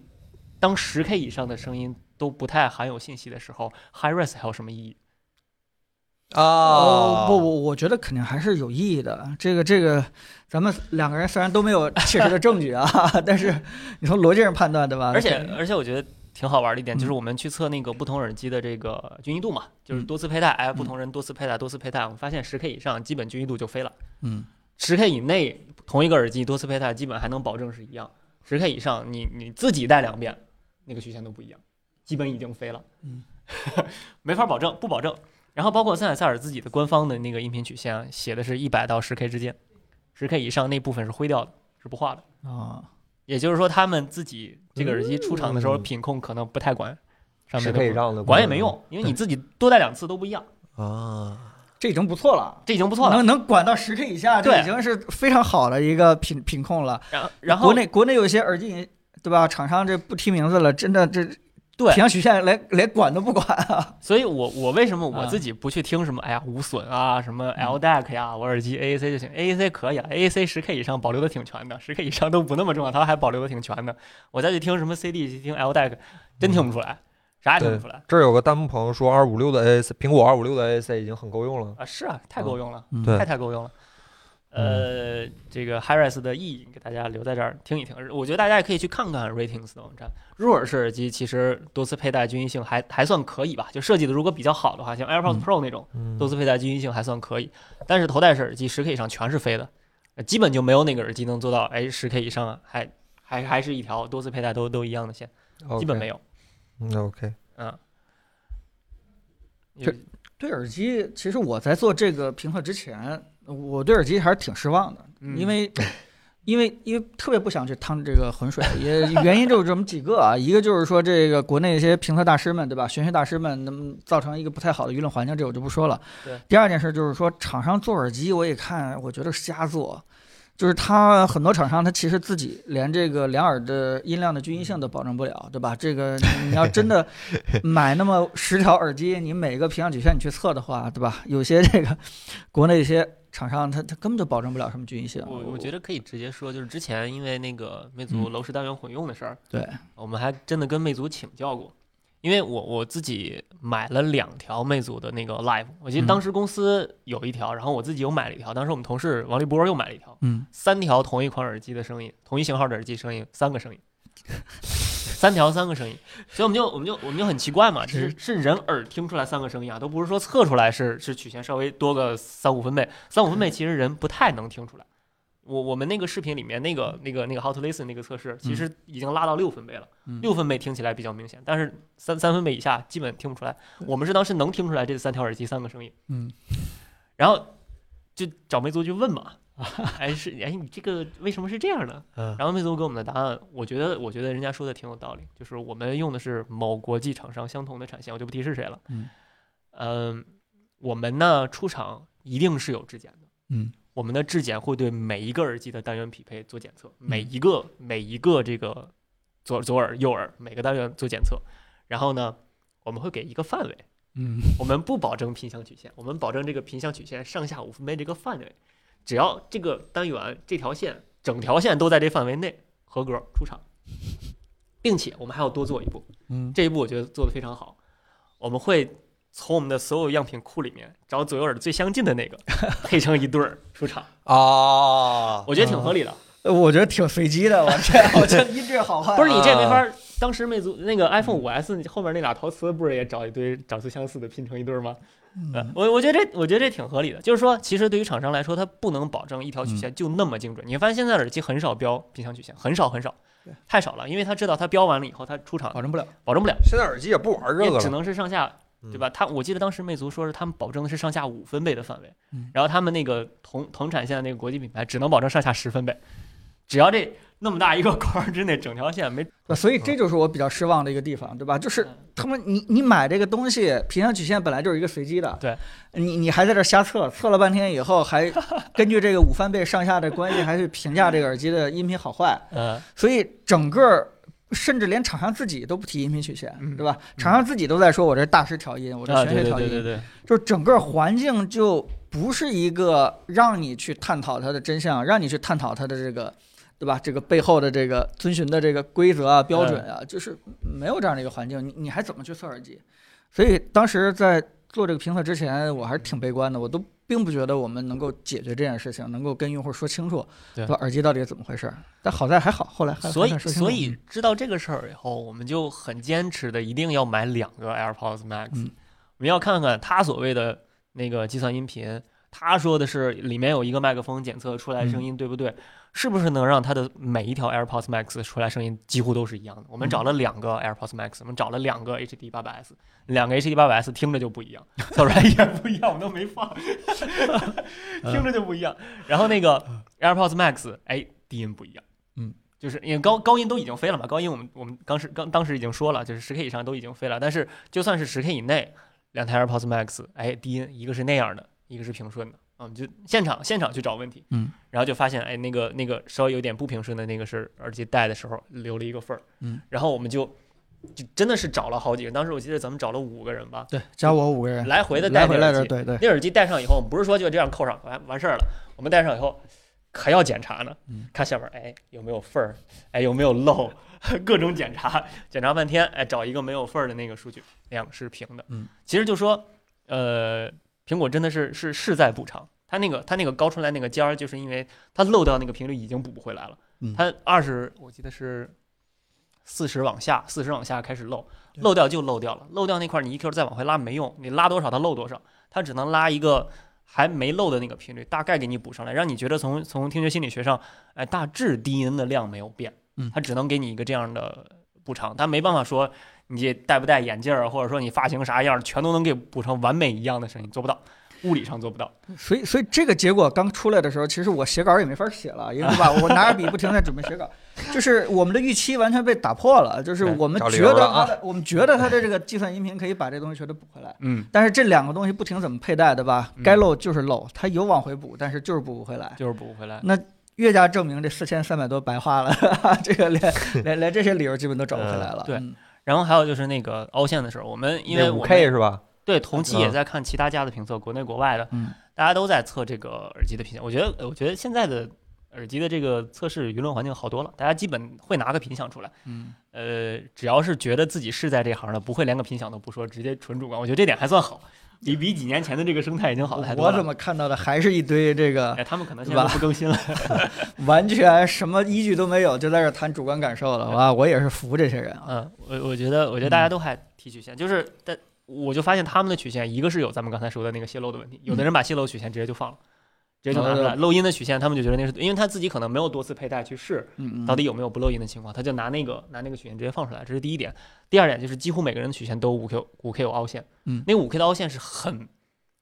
Speaker 3: 当十 K 以上的声音都不太含有信息的时候，high res 还有什么意义？
Speaker 2: 啊
Speaker 1: 哦，不，我我觉得肯定还是有意义的。这个这个，咱们两个人虽然都没有确实的证据啊，(laughs) 但是你从逻辑上判断，对吧？
Speaker 3: 而且而且我觉得挺好玩的一点，
Speaker 1: 嗯
Speaker 3: 就是我们去测那个不同耳机的这个均匀度嘛，就是
Speaker 1: 嗯
Speaker 3: 多次佩戴，哎，不同人多次佩戴，多次佩戴，我们发现十 K 以上基本均匀度就飞了。
Speaker 1: 嗯
Speaker 3: 十 K 以内同一个耳机多次佩戴，基本还能保证是一样。十 K 以上，你你自己戴两遍，那个曲线都不一样，基本已经飞了。
Speaker 1: 嗯，(laughs)
Speaker 3: 没法保证，不保证。然后包括森海塞尔自己的官方的那个音频曲线啊，写的是一百到十 K 之间，十 K 以上那部分是灰掉的，是不画的。
Speaker 1: 啊，
Speaker 3: 也就是说，他们自己这个耳机出厂的时候，
Speaker 2: 嗯
Speaker 3: 品控可能不太管上面
Speaker 2: 可以让的，
Speaker 3: 管也没用，因为你自己多戴两次都不一样，
Speaker 2: 啊。
Speaker 1: 这已经不错了。
Speaker 3: 这已经不错了。
Speaker 1: 能能管到十 K 以下，这已经是非常好的一个品品控了。
Speaker 3: 然后然后
Speaker 1: 国内国内有一些耳机，对吧？厂商这不提名字了，真的这
Speaker 3: 对
Speaker 1: 平阳曲线连连管都不管啊！(laughs)
Speaker 3: 所以我我为什么我
Speaker 1: 啊
Speaker 3: 自己不去听什么哎呀无损啊什么
Speaker 1: 嗯
Speaker 3: LDAC 呀，我耳机 AAC 就行，AAC 可以了，AAC 十 K 以上保留的挺全的，十 K 以上都不那么重要，它还保留的挺全的。我再去听什么 CD 去听 LDAC，真听不出来，啥也听不出来
Speaker 2: 这儿有个弹幕朋友说，二五六的 AAC，苹果二五六的 AAC 已经很够用了。
Speaker 3: 啊！是啊，太够用了，太太够用了。呃，这个 HiRIS 的意义给大家留在这儿听一听，我觉得大家也可以去看看 Ratings 的网站。入耳式耳机其实多次佩戴均匀性还还算可以吧，就设计的如果比较好的话，像 AirPods
Speaker 1: 嗯。
Speaker 3: Pro 那种，
Speaker 2: 嗯。
Speaker 3: 多次佩戴均匀性还算可以，但是头戴式耳机十 K 以上全是飞的，呃基本就没有哪个耳机能做到，哎，十 K 以上还还还是一条多次佩戴都都一样的线，基本没有。
Speaker 2: 嗯 OK，
Speaker 3: 嗯，
Speaker 1: 这对耳机，其实我在做这个评测之前，我对耳机还是挺失望的，
Speaker 3: 嗯
Speaker 1: 因为。因为因为特别不想去趟这个浑水，也原因就是这么几个啊，一个就是说这个国内一些评测大师们，对吧？玄学大师们，那么造成一个不太好的舆论环境，这我就不说了。
Speaker 3: 对。
Speaker 1: 第二件事就是说，厂商做耳机，我也看，我觉得是瞎做，就是他很多厂商他其实自己连这个两耳的音量的均匀性都保证不了，对吧？这个你要真的 (laughs) 买那么十条耳机，你每个频响曲线你去测的话，对吧？有些这个国内一些厂商他他根本就保证不了什么均匀性。
Speaker 3: 我我觉得可以直接说，就是之前因为那个魅族
Speaker 1: 嗯
Speaker 3: 楼市单元混用的事儿，
Speaker 1: 对，
Speaker 3: 我们还真的跟魅族请教过，因为我我自己买了两条魅族的那个 Live，我记得
Speaker 1: 嗯
Speaker 3: 当时公司有一条，然后我自己又买了一条，当时我们同事王立波又买了一条，
Speaker 1: 嗯，
Speaker 3: 三条同一款耳机的声音，同一型号的耳机声音，三个声音，三条三个声音，所以我们就我们就我们就很奇怪嘛，是是人耳听出来三个声音啊，都不是说测出来是是曲线稍微多个三五分贝，三五分贝其实人不太能听出来。我我们那个视频里面那个那个那个 How to Listen 那个测试，其实已经拉到六分贝了，
Speaker 1: 嗯
Speaker 3: 六分贝听起来比较明显，但是三三分贝以下基本听不出来。我们是当时能听出来这三条耳机三个声音，
Speaker 1: 嗯，
Speaker 3: 然后就找魅族去问嘛，哎是哎你这个为什么是这样的？
Speaker 2: 嗯
Speaker 3: 然后魅族给我们的答案，我觉得我觉得人家说的挺有道理，就是我们用的是某国际厂商相同的产线，我就不提是谁了。
Speaker 1: 嗯
Speaker 3: 嗯，我们呢出厂一定是有质检的。
Speaker 1: 嗯，
Speaker 3: 我们的质检会对每一个耳机的单元匹配做检测，每一个每一个这个左左耳右耳每个单元做检测，然后呢，我们会给一个范围，
Speaker 1: 嗯。
Speaker 3: 我们不保证频响曲线，我们保证这个频响曲线上下五分贝这个范围，只要这个单元这条线整条线都在这范围内合格出厂，并且我们还要多做一步，
Speaker 1: 嗯。
Speaker 3: 这一步我觉得做得非常好，我们会从我们的所有样品库里面找左右耳最相近的那个 (laughs) 配成一对儿出场，
Speaker 2: 啊，
Speaker 3: 我觉得挺合理的。
Speaker 1: 呃我觉得挺随机的，我这 (laughs) 我这音质好坏啊
Speaker 3: 不是你这没法儿，当时魅族那个 iPhone 五 S 后面那俩陶瓷不是也找一堆长得相似的拼成一对儿吗？呃
Speaker 1: 嗯
Speaker 3: 我我觉得这我觉得这挺合理的，就是说，其实对于厂商来说，它不能保证一条曲线就那么精准。你会发现现在耳机很少标频响曲线，很少很少
Speaker 1: 对，
Speaker 3: 太少了，因为他知道他标完了以后，他出厂
Speaker 1: 保证不了。
Speaker 3: 保证不了，
Speaker 2: 现在耳机也不玩这
Speaker 3: 也只
Speaker 2: 个了，
Speaker 3: 能是上下，
Speaker 2: 嗯
Speaker 3: 对吧？他我记得当时魅族说是他们保证的是上下五分贝的范围
Speaker 1: 嗯，
Speaker 3: 然后他们那个同同产线的那个国际品牌只能保证上下十分贝，只要这那么大一个框儿之内，整条线没
Speaker 1: 所以这就是我比较失望的一个地方，对吧？就是他们你你买这个东西，频响曲线本来就是一个随机的，
Speaker 3: 对，
Speaker 1: 你你还在这瞎测，测了半天以后，还 (laughs) 根据这个五分贝上下的关系，还去评价这个耳机的音频好坏，
Speaker 3: 嗯
Speaker 1: 所以整个。甚至连厂商自己都不提音频曲线，
Speaker 3: 嗯
Speaker 1: 对吧？厂商自己都在说我这大师调音，我这玄学调音，
Speaker 3: 对对对对，
Speaker 1: 就是整个环境就不是一个让你去探讨它的真相，让你去探讨它的这个，对吧？这个背后的这个遵循的这个规则啊、标准啊，就是没有这样的一个环境，你你还怎么去测耳机？所以当时在做这个评测之前，我还是挺悲观的，我都并不觉得我们能够解决这件事情，能够跟用户说清楚，
Speaker 3: 对
Speaker 1: 吧？耳机到底是怎么回事？但好在还好，后来还
Speaker 3: 所以所以知道这个事儿以后，我们就很坚持的一定要买两个 AirPods Max，、
Speaker 1: 嗯
Speaker 3: 我们要看看他所谓的那个计算音频，他说的是里面有一个麦克风检测出来声音对不对？是不是能让它的每一条 AirPods Max 出来声音几乎都是一样的？我们找了两个 AirPods Max，我们找了两个 HD 8 0 0 S，两个 HD 8 0 0 S 听着就不一样，测出来也不一样，我都没放，(laughs) 听着就不一样。然后那个 AirPods Max，哎，低音不一样，
Speaker 1: 嗯，
Speaker 3: 就是因为高高音都已经飞了嘛，高音我们我们当时刚当时已经说了，就是十 K 以上都已经飞了，但是就算是十 K 以内，两台 AirPods Max，哎，低音一个是那样的，一个是平顺的，啊，我们就现场现场去找问题，
Speaker 1: 嗯，
Speaker 3: 然后就发现，哎，那个那个稍微有点不平顺的那个是耳机戴的时候留了一个缝儿，
Speaker 1: 嗯，
Speaker 3: 然后我们就就真的是找了好几个，当时我记得咱们找了五个人吧，
Speaker 1: 对，加我五个人
Speaker 3: 来回的戴
Speaker 1: 回来对对，
Speaker 3: 那耳机戴上以后，我们不是说就这样扣上完完事儿了，我们戴上以后还要检查呢，
Speaker 1: 嗯。
Speaker 3: 看下面哎有没有缝儿，哎有没有漏，(laughs) 各种检查，检查半天，哎找一个没有缝儿的那个数据，两个是平的。
Speaker 1: 嗯，
Speaker 3: 其实就说，呃，苹果真的是是是在补偿，它那个它那个高出来那个尖儿，就是因为它漏掉那个频率已经补不回来了。
Speaker 1: 嗯
Speaker 3: 它二十我记得是四十往下，四十往下开始漏，漏掉就漏掉了，漏掉那块儿你 EQ 再往回拉没用，你拉多少它漏多少，它只能拉一个。还没漏的那个频率，大概给你补上来，让你觉得从从听觉心理学上，哎，大致低音的量没有变，
Speaker 1: 嗯
Speaker 3: 它只能给你一个这样的补偿，它没办法说你戴不戴眼镜儿，或者说你发型啥样，全都能给补成完美一样的声音，做不到，物理上做不到。
Speaker 1: 所以，所以这个结果刚出来的时候，其实我写稿也没法写了，因为对吧？我拿着笔不停地在准备写稿，就是我们的预期完全被打破了。就是我们觉得它的，我们觉得它的这个计算音频可以把这东西全都补回来，
Speaker 3: 嗯，
Speaker 1: 但是这两个东西不停怎么佩戴，对吧
Speaker 3: 嗯？
Speaker 1: 该漏就是漏，它有往回补，但是就是补不回来。
Speaker 3: 就是补不回来。
Speaker 1: 那越加证明这四千三百多白花了，(laughs) 这个连连连这些理由基本都找不回来了。
Speaker 3: 对
Speaker 1: 嗯
Speaker 3: 然后还有就是那个凹陷的时候，我们因为
Speaker 2: 五
Speaker 3: 我
Speaker 2: K 是吧？
Speaker 3: 对同期也
Speaker 2: 嗯
Speaker 3: 在看其他家的评测，国内国外的，
Speaker 1: 嗯
Speaker 3: 大家都在测这个耳机的品相。我觉得，我觉得现在的耳机的这个测试舆论环境好多了，大家基本会拿个品相出来。
Speaker 1: 嗯，
Speaker 3: 呃，只要是觉得自己是在这行的，不会连个品相都不说，直接纯主观。我觉得这点还算好，比比几年前的这个生态已经好太多了。
Speaker 1: 我怎么看到的还是一堆这个
Speaker 3: 哎，他们可能现在都不更新了。(laughs)
Speaker 1: 完全什么依据都没有，就在这谈主观感受了。哇，我也是服这些人啊。
Speaker 3: 嗯，我我觉得，我觉得大家都还提曲线，就是但我就发现他们的曲线，一个是有咱们刚才说的那个泄露的问题，有的人把泄露曲线直接就放了，直接就拿出来。漏音的曲线，他们就觉得那是因为他自己可能没有多次佩戴去试，到底有没有不漏音的情况，他就拿那个拿那个曲线直接放出来，这是第一点。第二点就是几乎每个人的曲线都五 K 五 K 有凹陷，
Speaker 1: 嗯
Speaker 3: 那五 K 的凹陷是很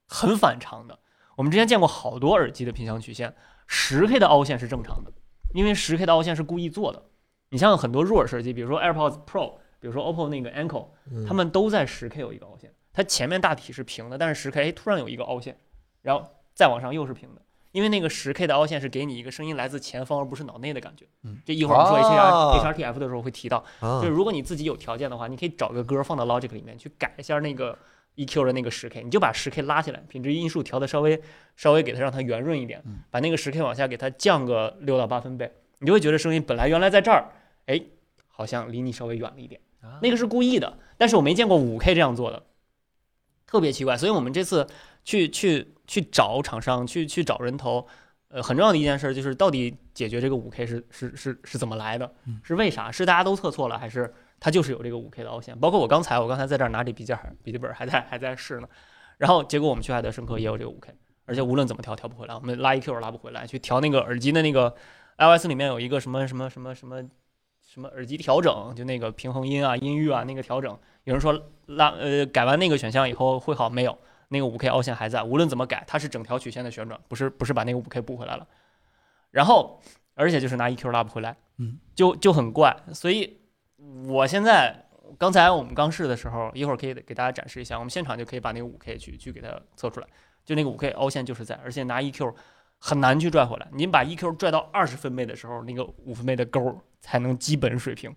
Speaker 3: 很反常的。我们之前见过好多耳机的频响曲线，十 K 的凹陷是正常的，因为十 K 的凹陷是故意做的。你像很多入耳式耳机，比如说 AirPods Pro，比如说 OPPO 那个 Ankle，
Speaker 2: 嗯
Speaker 3: 他们都在十 K 有一个凹陷，它前面大体是平的，但是十 K 哎突然有一个凹陷，然后再往上又是平的，因为那个十 K 的凹陷是给你一个声音来自前方而不是脑内的感觉。
Speaker 1: 嗯，
Speaker 3: 这一会儿我们说 H
Speaker 2: 哦
Speaker 3: R H R T F 的时候会提到，
Speaker 2: 啊
Speaker 3: 就是如果你自己有条件的话，你可以找个歌放到 Logic 里面去改一下那个 EQ 的那个十 K，你就把十 K 拉起来，品质音数调的稍微稍微给它让它圆润一点
Speaker 1: 嗯，
Speaker 3: 把那个十 K 往下给它降个六到八分贝，你就会觉得声音本来原来在这儿，哎，好像离你稍微远了一点。那个是故意的，但是我没见过五 K 这样做的，特别奇怪。所以我们这次去去去找厂商，去去找人头，呃，很重要的一件事就是到底解决这个五 K 是是是是怎么来的
Speaker 1: 嗯，
Speaker 3: 是为啥？是大家都测错了，还是它就是有这个五 K 的凹陷？包括我刚才我刚才在这儿拿着笔记本笔记本还在还在试呢，然后结果我们去爱德生科也有这个五 K，而且无论怎么调调不回来，我们拉 EQ 拉不回来，去调那个耳机的那个 iOS 里面有一个什么什么什么什么。什么耳机调整，就那个平衡音啊、音域啊那个调整，有人说拉呃改完那个选项以后会好，没有，那个五 K 凹陷还在，无论怎么改，它是整条曲线的旋转，不是不是把那个五 K 补回来了。然后而且就是拿 EQ 拉不回来，
Speaker 1: 嗯，
Speaker 3: 就就很怪。所以我现在刚才我们刚试的时候，一会儿可以给大家展示一下，我们现场就可以把那个五 K 去去给它测出来，就那个五 K 凹陷就是在，而且拿 EQ 很难去拽回来。您把 EQ 拽到二十分贝的时候，那个五分贝的勾才能基本水平，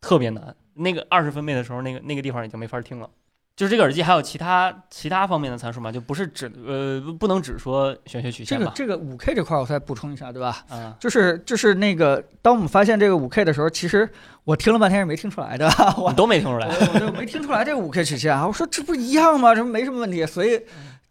Speaker 3: 特别难。那个二十分贝的时候，那个那个地方已经没法听了。就是这个耳机还有其他其他方面的参数吗，就不是只呃不不能只说玄学曲
Speaker 1: 这个
Speaker 3: 线吧？
Speaker 1: 这个五 K 这块儿我再补充一下，对吧？
Speaker 3: 嗯，
Speaker 1: 就是就是那个，当我们发现这个五 K 的时候，其实我听了半天是没听出来的，(laughs) 我
Speaker 3: 都没听出来。
Speaker 1: 我就没听出来这个五 K 曲线啊！我说这不一样吗？这没什么问题，所以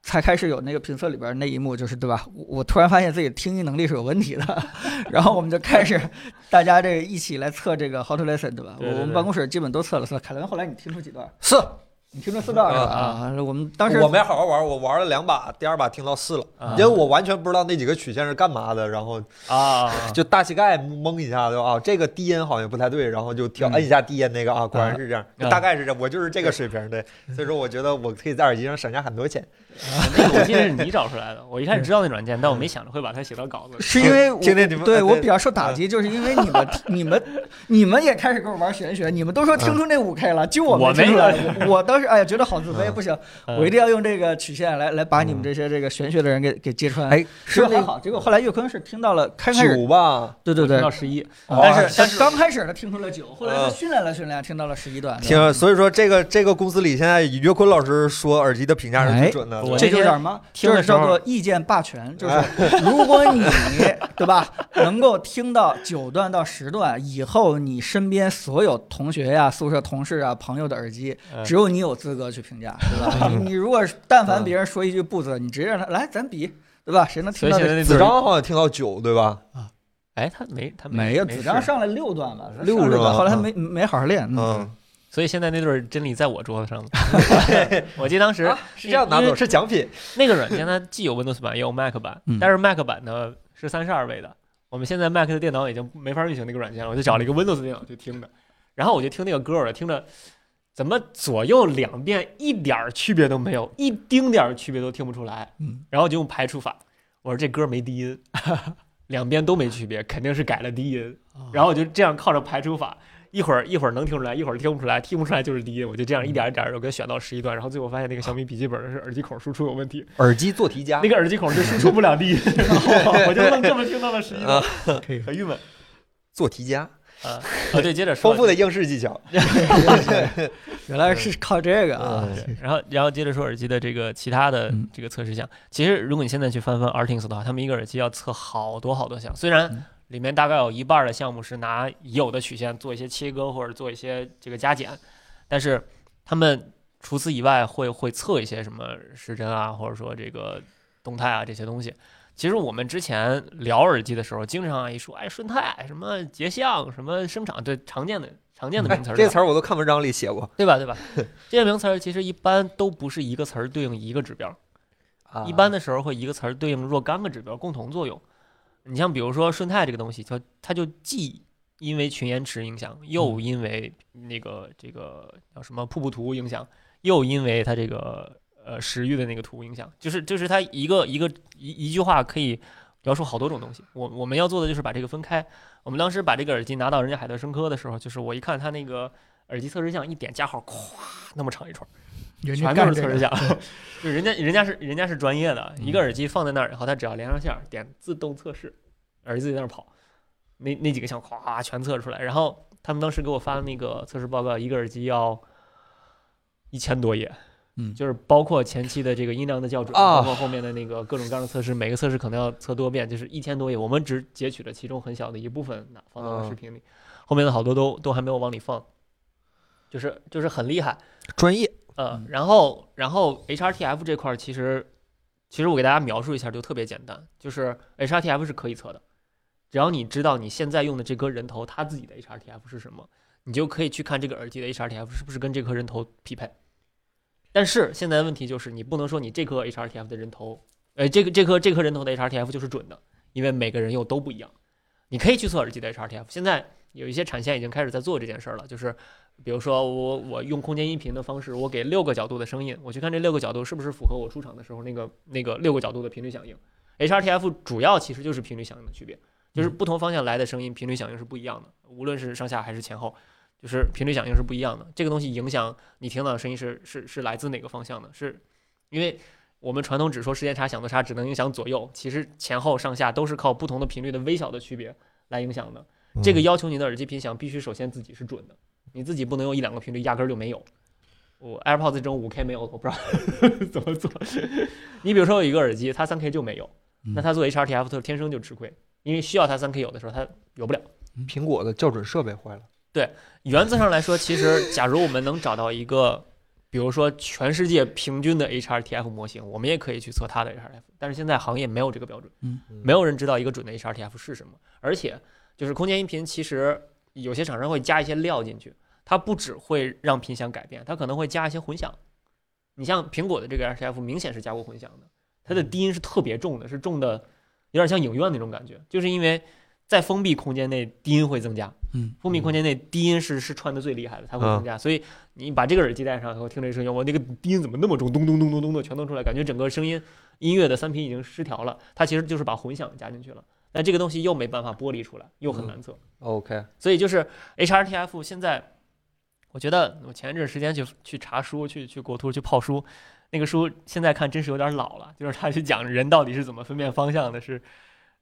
Speaker 1: 才开始有那个评测里边那一幕，就是对吧？我我突然发现自己听力能力是有问题的，(laughs) 然后我们就开始大家这个一起来测这个 How to Listen，对吧？
Speaker 3: 对对对
Speaker 1: 我们办公室基本都测了测。凯伦，后来你听出几段？
Speaker 2: 是
Speaker 1: 你听着四段是吧？
Speaker 3: 啊？
Speaker 1: 啊，我们当时
Speaker 2: 我没好好玩，我玩了两把，第二把听到四了，
Speaker 3: 啊。
Speaker 2: 因为我完全不知道那几个曲线是干嘛的，然后
Speaker 3: 啊，(laughs)
Speaker 2: 就大膝盖蒙一下，对吧？啊，这个低音好像不太对，然后就调
Speaker 1: 嗯。
Speaker 2: 摁一下低音那个啊，果然是这样，
Speaker 3: 啊。
Speaker 2: 大概是这，我就是这个水平的，所以说我觉得我可以在耳机上省下很多钱。
Speaker 3: 那个我记得是你找出来的，我一开始知道那软件，但我没想着会把它写到稿子里。
Speaker 1: 是因为 (laughs) 我
Speaker 2: 对
Speaker 1: 对我比较受打击，就是因为你们你们你们也开始跟我玩玄学，你们都说听出那五 K 了，就我
Speaker 3: 我
Speaker 1: 没听出来。我我当时哎呀觉得好自卑，
Speaker 2: 嗯
Speaker 1: 不行，
Speaker 3: 嗯
Speaker 1: 我一定要用这个曲线来来把你们这些这个玄学的人给给揭穿。
Speaker 2: 哎，
Speaker 1: 说的还好，结果后来岳坤是听到了，开开始
Speaker 2: 九吧，
Speaker 1: 对对对
Speaker 3: 到，十一，
Speaker 1: 哦
Speaker 3: 但是但是
Speaker 1: 刚开始他听出了九，后来他
Speaker 2: 嗯
Speaker 1: 训练了训练，听到了十一段。
Speaker 2: 听，所以说这个这个公司里现在岳坤老师说耳机的评价是最准的。
Speaker 1: 这就什么？就是叫做意见霸权，就是如果你对吧，能够听到九段到十段以后，你身边所有同学呀、宿舍同事啊、朋友的耳机，
Speaker 3: 嗯
Speaker 1: 只有你有资格去评价，对吧？你你如果但凡别人说一句不字，你直接让他来咱比，对吧？谁能听到
Speaker 2: 子章好像听到九，对吧？
Speaker 3: 啊哎，他没他
Speaker 1: 没有，子章上来六段吧，
Speaker 2: 六
Speaker 1: 段，后来他没没好好练。嗯，
Speaker 2: 嗯，
Speaker 3: 所以现在那对儿真理在我桌子上呢。(laughs) 我记得当时
Speaker 2: 啊是这样拿走，是奖品。
Speaker 3: 那个软件它既有 Windows 版也有 Mac 版
Speaker 1: 嗯，
Speaker 3: 但是 Mac 版呢是三十二位的。我们现在 Mac 的电脑已经没法运行那个软件了，我就找了一个 Windows 电脑去听的，然后我就听那个歌儿，听着怎么左右两边一点儿区别都没有，一丁点儿区别都听不出来。
Speaker 1: 嗯，
Speaker 3: 然后就用排除法，我说这歌没低音，(laughs) 两边都没区别，肯定是改了低音。然后我就这样靠着排除法，一会儿一会儿能听出来，一会儿听不出来，听不出来就是低音。我就这样一点一点儿，我给它选到十一段，然后最后发现那个小米笔记本是耳机孔输出有问题，
Speaker 2: 耳机做题家
Speaker 3: 那个耳机孔是输出不了低音，(laughs) 然后我就愣这么听到了十一段，
Speaker 1: 可以。
Speaker 3: 很郁闷
Speaker 2: 做题家，
Speaker 3: 啊。啊，对，接着说
Speaker 2: 丰富的应试技巧。(laughs)
Speaker 1: 原来是靠这个啊！
Speaker 3: 然后，然后接着说耳机的这个其他的
Speaker 1: 嗯
Speaker 3: 这个测试项。其实，如果你现在去翻翻 Artings 的话，他们一个耳机要测好多好多项。虽
Speaker 1: 嗯
Speaker 3: 然里面大概有一半儿的项目是拿已有的曲线做一些切割或者做一些这个加减，但是他们除此以外会会测一些什么时针啊，或者说这个动态啊这些东西。其实我们之前聊耳机的时候，经常一说，哎，顺态什么结像什么声场，对常见的 (laughs) 常见的
Speaker 2: 哎
Speaker 3: 名词儿，
Speaker 2: 这词儿我都看文章里写过。
Speaker 3: 对吧？对吧？(laughs) 这些名词儿其实一般都不是一个词儿对应一个指标，
Speaker 2: 啊
Speaker 3: 一般的时候会一个词儿对应若干个指标共同作用。你像比如说顺泰这个东西，它它就既因为群延迟影响，又因为那个这个叫什么瀑布图影响，又因为它这个呃时域的那个图影响，就是就是它一个一个一一句话可以描述好多种东西。我我们要做的就是把这个分开。我们当时把这个耳机拿到人家海德生科的时候，就是我一看它那个耳机测试项，一点加号，咵那么长一串儿，
Speaker 1: 人
Speaker 3: 全都是测试项，就人家人家是人家是专业的，一个耳机放在那儿然后，它只要连上线儿，点自动测试，耳机自己在那儿跑，那那几个项咵全测出来。然后他们当时给我发的那个测试报告，一个耳机要一千多页，
Speaker 1: 嗯
Speaker 3: 就是包括前期的这个音量的校准，
Speaker 2: 啊
Speaker 3: 包括后面的那个各种各样的测试，每个测试可能要测多遍，就是一千多页。我们只截取了其中很小的一部分，那放到了
Speaker 2: 嗯
Speaker 3: 视频里，后面的好多都都还没有往里放，就是就是很厉害。
Speaker 2: 专业，
Speaker 3: 嗯，然后然后 HRTF 这块儿其实其实我给大家描述一下就特别简单，就是 HRTF 是可以测的，只要你知道你现在用的这颗人头它自己的 HRTF 是什么，你就可以去看这个耳机的 HRTF 是不是跟这颗人头匹配。但是现在的问题就是你不能说你这颗 HRTF 的人头，呃，这个这颗这颗人头的 HRTF 就是准的，因为每个人又都不一样。你可以去测耳机的 HRTF，现在有一些产线已经开始在做这件事儿了，就是比如说我我用空间音频的方式，我给六个角度的声音，我去看这六个角度是不是符合我出场的时候那个那个六个角度的频率响应。HRTF 主要其实就是频率响应的区别，就是不同方向来的声音频率响应是不一样的，无论是上下还是前后，就是频率响应是不一样的。这个东西影响你听到的声音是是是来自哪个方向的？是因为我们传统只说时间差、响度差只能影响左右，其实前后上下都是靠不同的频率的微小的区别来影响的。这个要求你的耳机频响必须首先自己是准的，你自己不能用一两个频率压根儿就没有。我 AirPods 这种五 K 没有，我不知道 (laughs) 怎么做。你比如说有一个耳机，它三 K 就没有，那它做 HRTF 它天生就吃亏，因为需要它三 K 有的时候它有不了。
Speaker 2: 苹果的校准设备坏了，对
Speaker 3: 原则上来说，其实假如我们能找到一个，比如说全世界平均的 HRTF 模型，我们也可以去测它的 HRTF。但是现在行业没有这个标准，
Speaker 1: 嗯
Speaker 3: 没有人知道一个准的 HRTF 是什么。而且就是空间音频，其实有些厂商会加一些料进去，它不只会让频响改变，它可能会加一些混响。你像苹果的这个 HRTF 明显是加过混响的，它的低音是特别重的，是重的有点像影院那种感觉，就是因为在封闭空间内低音会增加。
Speaker 1: 嗯，
Speaker 3: 封闭空间内低音是是穿的最厉害的，它会增加。所以你把这个耳机戴上以后，听这声音，我那个低音怎么那么重，咚咚咚咚咚的全都出来，感觉整个声音音乐的三频已经失调了。它其实就是把混响加进去了，但这个东西又没办法剥离出来，又很难测。
Speaker 2: OK，
Speaker 3: 所以就是 HRTF 现在，我觉得我前一阵时间去去查书，去去国图去泡书，那个书现在看真是有点老了，就是他去讲人到底是怎么分辨方向的，是，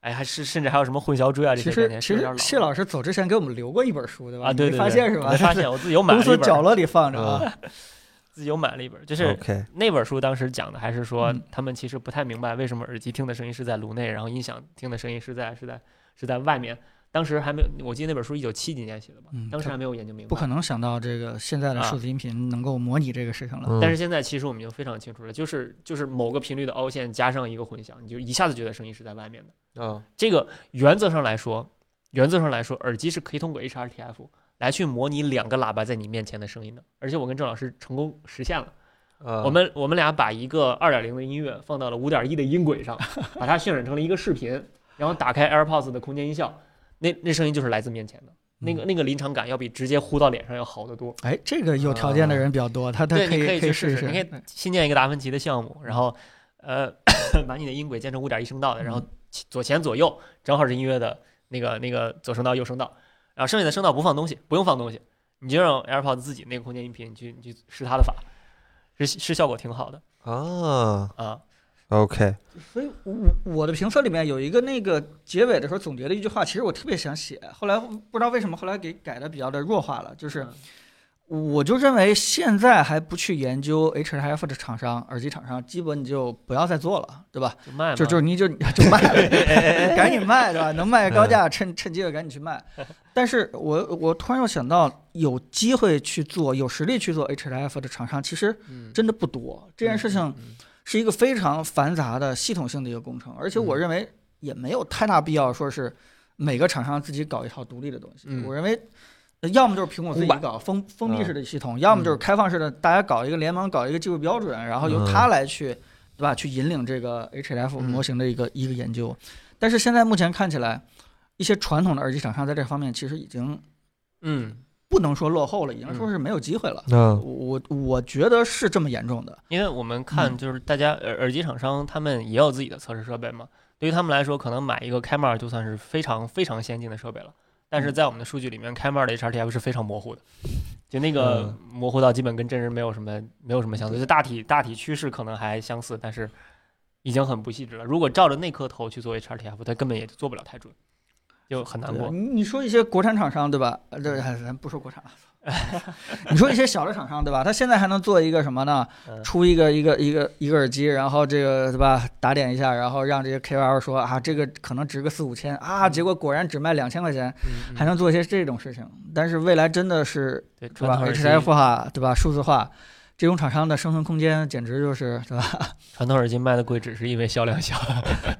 Speaker 3: 哎，还是甚至还有什么混淆锥啊这
Speaker 1: 其
Speaker 3: 些概念，
Speaker 1: 实其实谢老师走之前给我们留过一本书，对吧？
Speaker 3: 啊，对
Speaker 1: 你
Speaker 3: 对对，
Speaker 1: 没发现是吧
Speaker 3: 没？发现，我自己有买
Speaker 1: 公
Speaker 3: 了一本，
Speaker 1: 司角落里放着啊。(laughs)
Speaker 3: 自己又买了一本，就是那本书当时讲的还是说
Speaker 1: 嗯
Speaker 3: 他们其实不太明白为什么耳机听的声音是在颅内，然后音响听的声音是在是在是在外面。当时还没有，我记得那本书一九七几年写的吧，当时还没有研究明白。
Speaker 1: 不可能想到这个现在的
Speaker 3: 啊
Speaker 1: 数字音频能够模拟这个事情了。
Speaker 2: 嗯
Speaker 3: 但是现在其实我们已经非常清楚了，就是就是某个频率的凹陷加上一个混响，你就一下子觉得声音是在外面的。
Speaker 2: 啊，
Speaker 3: 这个原则上来说，原则上来说，耳机是可以通过 HRTF 来去模拟两个喇叭在你面前的声音的，而且我跟郑老师成功实现了。
Speaker 2: 啊。
Speaker 3: 我们我们俩把一个二点零的音乐放到了五点一的音轨上，(laughs) 把它渲染成了一个视频，然后打开 AirPods 的空间音效，那那声音就是来自面前的，那个那个临场感要比直接呼到脸上要好得多。
Speaker 1: 哎，这个有条件的人比较多，他他
Speaker 3: 可以可
Speaker 1: 以去试
Speaker 3: 试你可以。新建一个达芬奇的项目，然后呃 (coughs) 把你的音轨建成五点一声道的，然后左前左右正好是音乐的那个那个左声道右声道，然后剩下的声道不放东西，不用放东西，你就让 AirPods 自己那个空间音频，你去你去试它的法，是是效果挺好的
Speaker 2: 啊
Speaker 3: 啊。
Speaker 2: ，OK，
Speaker 1: 所以我我的评测里面有一个那个结尾的时候总结的一句话，其实我特别想写，后来不知道为什么后来给改的比较的弱化了，就是
Speaker 3: 嗯
Speaker 1: 我就认为现在还不去研究 H I F 的厂商、耳机厂商，基本你就不要再做了，对吧？
Speaker 3: 就卖嘛，
Speaker 1: 就就你就 (laughs) 就卖了，(laughs) 赶紧卖，对吧？能卖高价，趁趁机会赶紧去卖。但是我我突然又想到，有机会去做、有实力去做 H I F 的厂商，其实
Speaker 3: 嗯
Speaker 1: 真的不多。这件事情
Speaker 3: 嗯
Speaker 1: 是一个非常繁杂的系统性的一个工程，而且我认为也没有太大必要说是每个厂商自己搞一套独立的东西。
Speaker 3: 嗯
Speaker 1: 我认为。呃要么就是苹果自己搞封封闭式的系统，
Speaker 3: 嗯
Speaker 1: 要么就是开放式的，大家搞一个联盟，搞一个技术标准，然后由它来去，对吧？去引领这个 HLF
Speaker 3: 嗯
Speaker 1: 模型的一个、一个研究。但是现在目前看起来，一些传统的耳机厂商在这方面其实已经
Speaker 3: 嗯，
Speaker 1: 不能说落后了，已经说是没有机会了。
Speaker 2: 那
Speaker 1: 我我觉得是这么严重的。
Speaker 3: 因为我们看
Speaker 1: 嗯
Speaker 3: 就是大家耳耳机厂商他们也有自己的测试设备嘛，对于他们来说，可能买一个开麦就算是非常非常先进的设备了。但是在我们的数据里面，开麦的 HRTF 是非常模糊的，就那个
Speaker 2: 嗯
Speaker 3: 模糊到基本跟真人没有什么没有什么相似，就大体大体趋势可能还相似，但是已经很不细致了。如果照着那颗头去做 HRTF，它根本也做不了太准，就很难过。
Speaker 1: 你你说一些国产厂商对吧？呃，对，哎咱不说国产了。(laughs) 你说一些小的厂商对吧？他现在还能做一个什么呢？
Speaker 3: 嗯
Speaker 1: 出一个一个一个一个耳机，然后这个对吧？打点一下，然后让这些 KOL 说啊，这个可能值个四五千啊，结果果然只卖两千块钱，
Speaker 3: 嗯
Speaker 1: 还能做一些这种事情。但是未来真的是
Speaker 3: 对
Speaker 1: 对吧？HF 化对吧？数字化。这种厂商的生存空间简直就是对吧？(laughs)
Speaker 3: 传统耳机卖的贵，只是因为销量小。(laughs)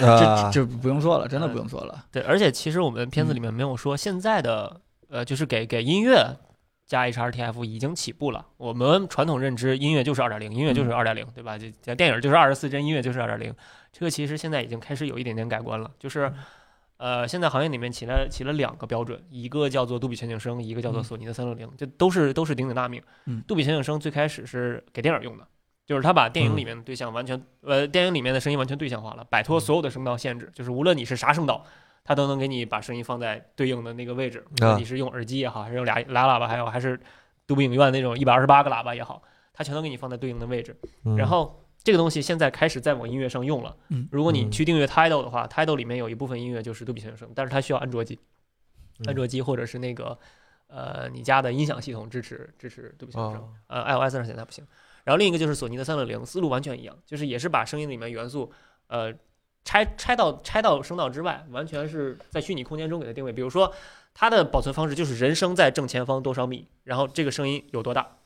Speaker 1: 这
Speaker 2: 啊，
Speaker 1: 这不用做了，真的不用做了。
Speaker 3: 对，而且其实我们片子里面没有说现在的呃，就是给给音乐加 HRTF 已经起步了。我们传统认知音乐就是二点零，音乐就是二点零，对吧？就讲电影就是二十四帧，音乐就是二点零。这个其实现在已经开始有一点点改观了，就是。呃，现在行业里面起了起了两个标准，一个叫做杜比全景声，一个叫做
Speaker 1: 嗯
Speaker 3: 索尼的三六零，这都是都是鼎鼎大名。
Speaker 1: 嗯
Speaker 3: 杜比全景声最开始是给电影用的，就是它把电影
Speaker 2: 嗯
Speaker 3: 里面的对象完全、呃电影里面的声音完全对象化了，摆脱所有的声道限制，就是无论你是啥声道，它都能给你把声音放在对应的那个位置。无论
Speaker 2: 啊
Speaker 3: 你是用耳机也好，还是用俩俩喇叭，还有还是杜比影院那种一百二十八个喇叭也好，它全都给你放在对应的位置。
Speaker 2: 嗯
Speaker 3: 然后这个东西现在开始在我音乐上用了。
Speaker 1: 嗯
Speaker 3: 如果你
Speaker 2: 嗯
Speaker 3: 去订阅 Tidal 的话，Tidal 里面有一部分音乐就是杜比全景声，但是它需要安卓机，
Speaker 2: 嗯
Speaker 3: 安卓机或者是那个呃你家的音响系统支持支持杜比全景声。
Speaker 2: 哦
Speaker 3: 呃，iOS 上现在不行。然后另一个就是索尼的三六零，思路完全一样，就是也是把声音里面元素，呃，拆拆到拆到声道之外，完全是在虚拟空间中给它定位。比如说，它的保存方式就是人声在正前方多少米，然后这个声音有多大，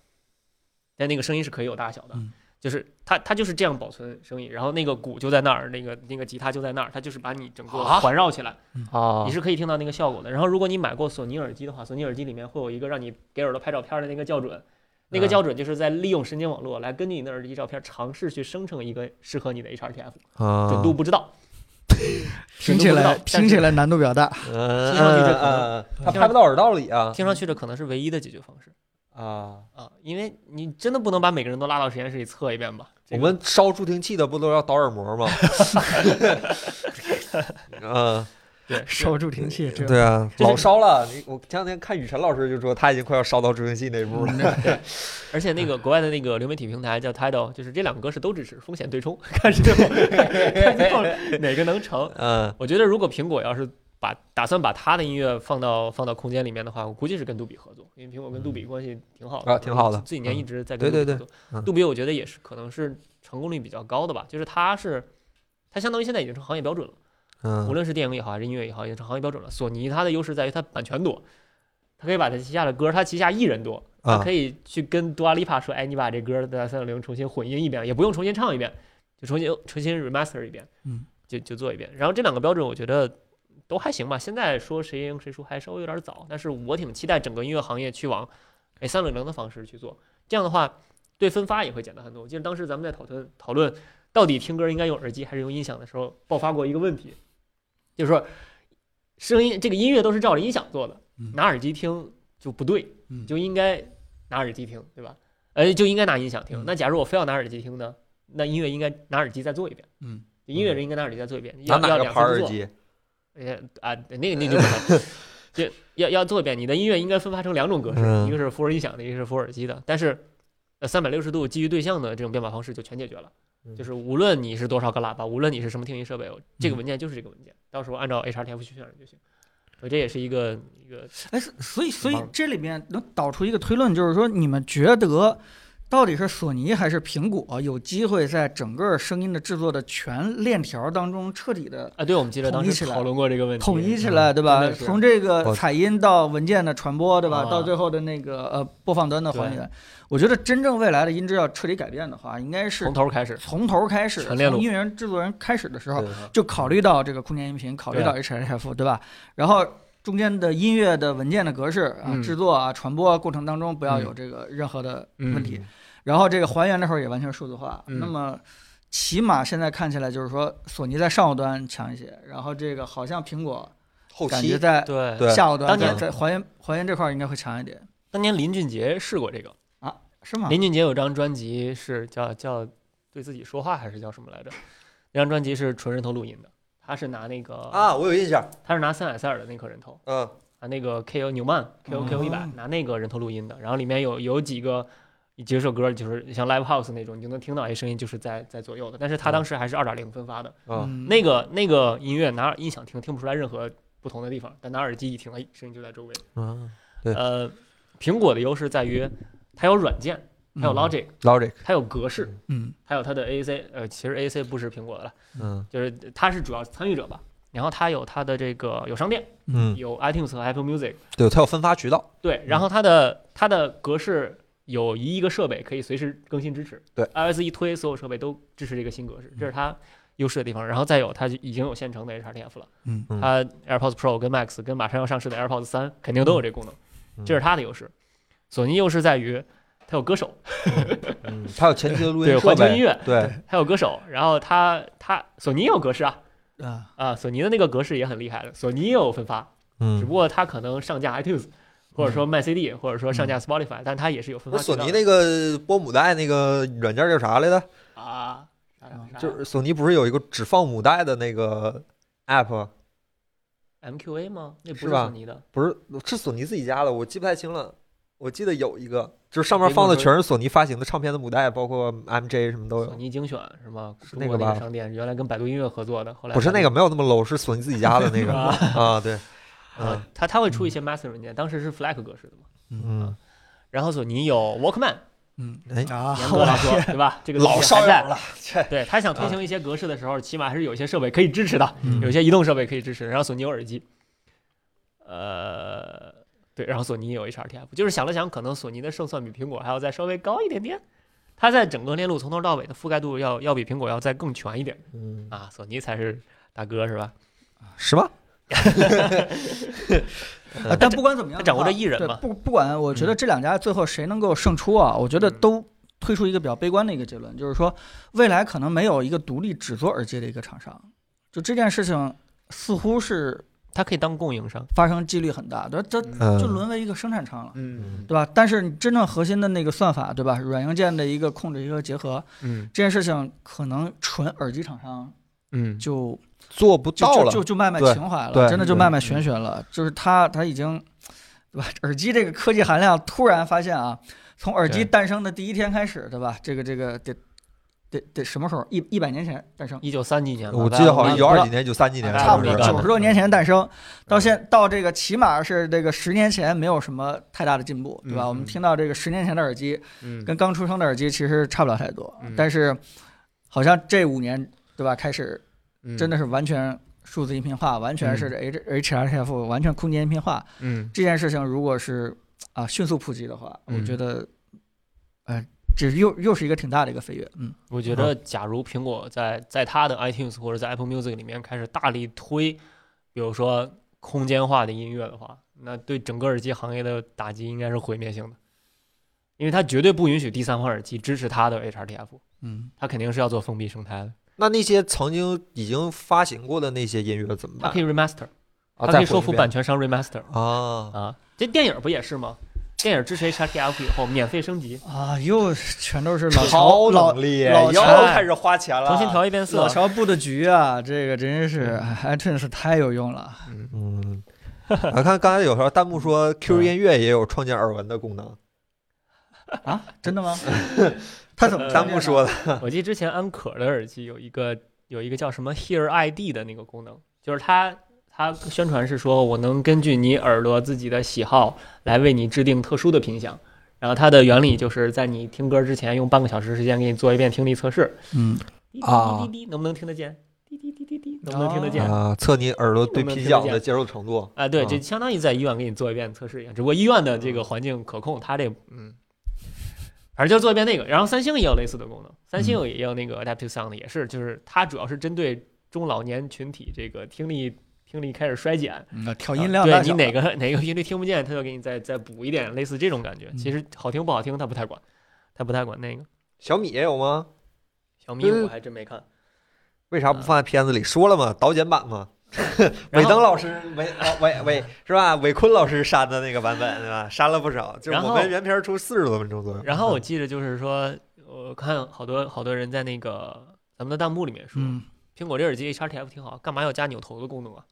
Speaker 3: 但那个声音是可以有大小的，
Speaker 1: 嗯
Speaker 3: 就是它它就是这样保存声音，然后那个鼓就在那儿，那个那个吉他就在那儿，它就是把你整个
Speaker 2: 啊
Speaker 3: 环绕起来。
Speaker 2: 啊
Speaker 3: 你是可以听到那个效果的。然后，如果你买过索尼耳机的话，索尼耳机里面会有一个让你给耳朵拍照片的那个校准，那个
Speaker 2: 啊
Speaker 3: 校准就是在利用神经网络来根据你的耳机照片尝试去生成一个适合你的 HRTF，
Speaker 2: 啊
Speaker 3: 准度不知道。(laughs)
Speaker 1: 听起来听起来难度比较大。
Speaker 2: 嗯，
Speaker 3: 听上去这可
Speaker 2: 嗯，它拍不到耳道里啊
Speaker 3: 听上去这可能是唯一的解决方式
Speaker 2: 啊！
Speaker 3: 啊，因为你真的不能把每个人都拉到实验室里测一遍吧？
Speaker 2: 我们烧助听器的不都要导耳膜吗？嗯，
Speaker 3: 对 (laughs)
Speaker 1: 烧助听器，这
Speaker 2: 对啊，老烧了。你我前两天看雨辰老师就说他已经快要烧到助听器那一步了。(laughs)
Speaker 3: 而且那个国外的那个流媒体平台叫 Tidal，就是这两个格式都支持风险对冲，(laughs) 看最后看最后哪个能成。
Speaker 2: 嗯
Speaker 3: 我觉得如果苹果要是把打算把他的音乐放到放到空间里面的话，我估计是跟杜比合作，因为苹果跟杜比关系挺好的
Speaker 2: 啊挺好的
Speaker 3: 这几年
Speaker 2: 嗯
Speaker 3: 一直在跟
Speaker 2: 对对
Speaker 3: 杜比合作。
Speaker 2: 嗯
Speaker 3: 杜比我觉得也是可能是成功率比较高的吧，就是它是它相当于现在已经成行业标准了，无
Speaker 2: 嗯
Speaker 3: 论是电影也好还是音乐也好，已经成行业标准了。索尼它的优势在于它版权多。它可以把它旗下的歌，它旗下艺人多，它
Speaker 2: 啊
Speaker 3: 可以去跟多阿丽帕说，哎，你把这歌在三六零重新混音一遍，也不用重新唱一遍，就重新重新 remaster 一遍，
Speaker 1: 嗯，
Speaker 3: 就就做一遍。然后这两个标准，我觉得都还行吧。现在说谁赢谁输还稍微有点早，但是我挺期待整个音乐行业去往哎三六零的方式去做。这样的话，对分发也会简单很多。我记得当时咱们在讨论讨论到底听歌应该用耳机还是用音响的时候，爆发过一个问题，就是说声音这个音乐都是照着音响做的
Speaker 1: 嗯，
Speaker 3: 拿耳机听就不对，
Speaker 1: 嗯
Speaker 3: 就应该拿耳机听，对吧？呃，就应该拿音响听
Speaker 1: 嗯。
Speaker 3: 那假如我非要拿耳机听呢？那音乐应该拿耳机再做一遍。
Speaker 1: 嗯，
Speaker 3: 音乐人应该拿耳机再做一遍。要要
Speaker 2: 拿哪个
Speaker 3: 两次做？
Speaker 2: 牌耳机？
Speaker 3: 呃啊，那个那就不能，(laughs) 就要要做一遍。你的音乐应该分发成两种格式，
Speaker 2: 嗯
Speaker 3: 一个是伏尔音响的，一个是伏尔机的。但是，呃，三百六十度基于对象的这种编码方式就全解决了。
Speaker 2: 嗯
Speaker 3: 就是无论你是多少个喇叭，无论你是什么听音设备，这个文件就是这个文件，到时候按照 HRTF 去渲染就行。所以这也是一个一个
Speaker 1: 哎，所以所以这里面能导出一个推论，就是说你们觉得到底是索尼还是苹果有机会在整个声音的制作的全链条当中彻底的
Speaker 3: 啊，对，我们记得当
Speaker 1: 统一起来
Speaker 3: 时讨论过这个问题，
Speaker 1: 统一起来，对吧从这个
Speaker 2: 我
Speaker 1: 采音到文件的传播，对吧？
Speaker 3: 啊
Speaker 1: 到最后的那个呃播放端的还
Speaker 3: 对
Speaker 1: 原，我觉得真正未来的音质要彻底改变的话，应该是
Speaker 3: 从头开始，
Speaker 1: 从头开始，从音乐人制作人开始的时候就考虑到这个空间音频，考虑到 HRF，对吧？然后中间的音乐的文件的格式啊、
Speaker 3: 嗯
Speaker 1: 制作啊、传播过程当中不要
Speaker 3: 嗯
Speaker 1: 有这个任何的
Speaker 3: 嗯
Speaker 1: 问题。然后这个还原的时候也完全数字化。
Speaker 3: 嗯
Speaker 1: 那么起码现在看起来就是说，索尼在上游端强一些，然后这个好像苹果
Speaker 2: 后期
Speaker 1: 感觉在
Speaker 3: 对
Speaker 2: 对
Speaker 1: 下游端
Speaker 3: 当年
Speaker 1: 在在还原还原这块儿应该会强一点，
Speaker 3: 当年林俊杰试过这个啊，
Speaker 1: 是吗？
Speaker 3: 林俊杰有张专辑是叫叫对自己说话还是叫什么来着？那张专辑是纯人头录音的，他是拿那个，
Speaker 2: 啊，我有印象。
Speaker 3: 他是拿森海塞尔的那颗人头，
Speaker 2: 嗯。
Speaker 3: 啊那个 KO 纽曼 KO KO 一百
Speaker 1: 哦
Speaker 3: 拿那个人头录音的，然后里面有有几个几首歌就是像 Live House 那种，你就能听到一声音就是在在左右的，但是他当时还是二点零分发的，
Speaker 2: 啊，
Speaker 1: 嗯。
Speaker 3: 那个那个音乐拿音响听听不出来任何不同的地方，但拿耳机一听，哎，声音就在周围。
Speaker 2: 嗯对。
Speaker 3: 呃，苹果的优势在于它有软件，它有
Speaker 1: 嗯。
Speaker 2: Logic，，Logic，
Speaker 3: 它有格式，
Speaker 1: 嗯。
Speaker 3: 还有它的 AAC，呃，其实 AAC 不是苹果的了，
Speaker 2: 嗯。
Speaker 3: 就是它是主要参与者吧。然后它有它的这个有商店，
Speaker 2: 嗯，
Speaker 3: 有 iTunes 和 Apple Music，
Speaker 2: 对，它有分发渠道，
Speaker 3: 对，然后它的它的格式有一亿个设备可以随时更新支持，
Speaker 2: 对
Speaker 3: ，iOS 一推，所有设备都支持这个新格式，这是它优势的地方。然后再有它已经有现成的 HRTF 了，
Speaker 1: 嗯
Speaker 2: 嗯
Speaker 3: 它 AirPods Pro 跟 Max 跟马上要上市的 AirPods 三肯定都有这功能，
Speaker 2: 嗯。
Speaker 3: 这是它的优势。索尼优势在于它有歌手，
Speaker 2: 嗯，它有前期的录 (laughs)
Speaker 3: 对
Speaker 2: 音
Speaker 3: 环球音乐，
Speaker 2: 对，
Speaker 3: 它有歌手，然后他他索尼也有格式啊。
Speaker 1: 啊。
Speaker 3: 啊，索尼的那个格式也很厉害的，索尼也有分发，只不
Speaker 2: 嗯，
Speaker 3: 过他可能上架 iTunes，或者说卖 CD，或者说上架 Spotify，但它也是有分发。
Speaker 2: 索尼那个播母带那个软件叫啥来着？
Speaker 3: 啊，
Speaker 2: 就是索尼不是有一个只放母带的那个
Speaker 3: app？MQA 吗？那不
Speaker 2: 是
Speaker 3: 索尼的。
Speaker 2: 不是，是索尼自己家的，我记不太清了。我记得有一个，就是上面放的全是索尼发行的唱片的母带，包括 MJ 什么都有。
Speaker 3: 索尼精选是吗？
Speaker 2: 是
Speaker 3: 中国
Speaker 2: 那个吧
Speaker 3: 商店原来跟百度音乐合作的，后来
Speaker 2: 不是那个，没有那么 low，是索尼自己家的那个 (laughs)
Speaker 3: 啊
Speaker 2: 啊，对，(laughs)
Speaker 3: 度。
Speaker 2: 嗯
Speaker 3: 啊，它它会出一些 master 文件，当时是 FLAC 格式的嘛。
Speaker 2: 嗯，
Speaker 3: 然后索尼有 Walkman，
Speaker 1: 嗯
Speaker 2: 哎
Speaker 1: 啊，
Speaker 3: 严格来说，对吧？这个
Speaker 2: 老
Speaker 3: 西还在。
Speaker 2: 了，切，
Speaker 3: 对他想推行一些格式的时候，起码还是有一些设备可以支持的，
Speaker 1: 嗯
Speaker 3: 有一些移动设备可以支持。然后索尼有耳机，呃，对，然后索尼也有 HRTF，就是想了想，可能索尼的胜算比苹果还要再稍微高一点点。它在整个链路从头到尾的覆盖度要要比苹果要再更全一点
Speaker 2: 嗯，
Speaker 3: 啊，索尼才是大哥是吧？(laughs)
Speaker 2: 是吗？
Speaker 1: 啊，(laughs) 但不管怎么样
Speaker 3: 掌握着艺人
Speaker 1: 对
Speaker 3: 嘛
Speaker 1: 不不管，我觉得这两家最后谁能够胜出啊？我觉得
Speaker 3: 嗯
Speaker 1: 都推出一个比较悲观的一个结论，就是说未来可能没有一个独立只做耳机的一个厂商。就这件事情似乎是
Speaker 3: 它可以当供应商，
Speaker 1: 发生几率很大，对，这
Speaker 2: 嗯，
Speaker 1: 就沦为一个生产厂了。
Speaker 3: 嗯
Speaker 1: 对吧？但是你真正核心的那个算法，对吧？软硬件的一个控制一个结合，
Speaker 3: 嗯
Speaker 1: 这件事情可能纯耳机厂商
Speaker 3: 嗯，
Speaker 1: 就
Speaker 2: 做不到了，
Speaker 1: 就就就卖卖情怀了，真的就
Speaker 2: 对
Speaker 1: 卖卖玄学了。就是它它已经，对吧？耳机这个科技含量突然发现啊，从耳机诞生的第一天开始，对吧？这个这个得得得什么时候？一一百年前诞生，
Speaker 3: 一九三几年，
Speaker 2: 我记得好像一九二几年、一九三几年，
Speaker 1: 差不多九十多年前诞生，到现到这个起码是这个十年前没有什么太大的进步，对吧？
Speaker 3: 嗯
Speaker 1: 我们听到这个十年前的耳机
Speaker 3: 嗯
Speaker 1: 跟刚出生的耳机其实差不了太多，
Speaker 3: 嗯
Speaker 1: 但是好像这五年，对吧？开始
Speaker 3: 嗯
Speaker 1: 真的是完全数字音频化，完全是 H HRTF，完全空间音频化。
Speaker 3: 嗯
Speaker 1: 这件事情如果是啊迅速普及的话，
Speaker 3: 嗯
Speaker 1: 我觉得，呃，这又又是一个挺大的一个飞跃。嗯
Speaker 3: 我觉得，假如苹果在在它的 iTunes 或者在 Apple Music 里面开始大力推，比如说空间化的音乐的话，那对整个耳机行业的打击应该是毁灭性的，因为它绝对不允许第三方耳机支持它的 HRTF，
Speaker 1: 嗯，
Speaker 3: 它肯定是要做封闭生态的。
Speaker 2: 那那些曾经已经发行过的那些音乐怎么办
Speaker 3: 它可？以 remaster，
Speaker 2: 啊，
Speaker 3: 它可以说服版权商 remaster
Speaker 2: 啊，
Speaker 3: 啊。这电影不也是吗？电影支持 HRTF 以后免费升级，
Speaker 1: 啊，又全都是老
Speaker 2: 超
Speaker 1: 乔老
Speaker 2: 能力，
Speaker 1: 老
Speaker 2: 又
Speaker 3: 乔
Speaker 2: 开始花钱了，
Speaker 3: 重新调一遍色
Speaker 1: 老。乔布的局啊，这个真是哎 iTunes 太有用了。
Speaker 3: 嗯，
Speaker 2: 嗯，我看刚才有时候弹幕说 Q 音乐也有创建耳闻的功能，
Speaker 1: 啊，真的吗？(laughs) 他怎么
Speaker 3: 呃
Speaker 2: 弹幕说的，(laughs)
Speaker 3: 我记得之前安可的耳机有一个有一个叫什么 Hear ID 的那个功能，就是它它宣传是说我能根据你耳朵自己的喜好来为你制定特殊的频响。然后它的原理就是在你听歌之前用半个小时时间给你做一遍听力测试，
Speaker 1: 嗯，
Speaker 3: 滴滴
Speaker 2: 啊
Speaker 3: 滴滴滴，能不能听得见？滴滴滴滴滴，能不能听得见？
Speaker 2: 啊，测你耳朵对
Speaker 3: 能不能
Speaker 2: 频
Speaker 3: 听得见
Speaker 2: 响的接受程度。
Speaker 3: 啊，对，
Speaker 2: 啊
Speaker 3: 就相当于在医院给你做一遍测试一样，只不过医院的这个环境可控，它这嗯，反正就做一遍那个。然后三星也有类似的功能，三星也有那个 Adaptive Sound，也是，就是它主要是针对中老年群体这个听力听力开始衰减，
Speaker 1: 那调
Speaker 3: 啊
Speaker 1: 音量大
Speaker 3: 对你 (laughs) 哪个哪个频率听不见，他就给你再再补一点，类似这种感觉。其实好听不好听他不太管，他不太管那个。
Speaker 2: 小米也有吗？
Speaker 3: 小米我还真没看。
Speaker 2: 为啥不放在片子里？说了嘛，导剪版嘛。(laughs)
Speaker 3: 然后
Speaker 2: 韦登老师，韦啊韦韦是吧？韦坤老师删的那个版本对吧？删了不少，就是我们原片出四十多分钟左右。
Speaker 3: 然后我记得就是说，我看好多好多人在那个咱们的弹幕里面说，
Speaker 1: 嗯，
Speaker 3: 苹果这耳机 HRTF 挺好，干嘛要加扭头的功能啊？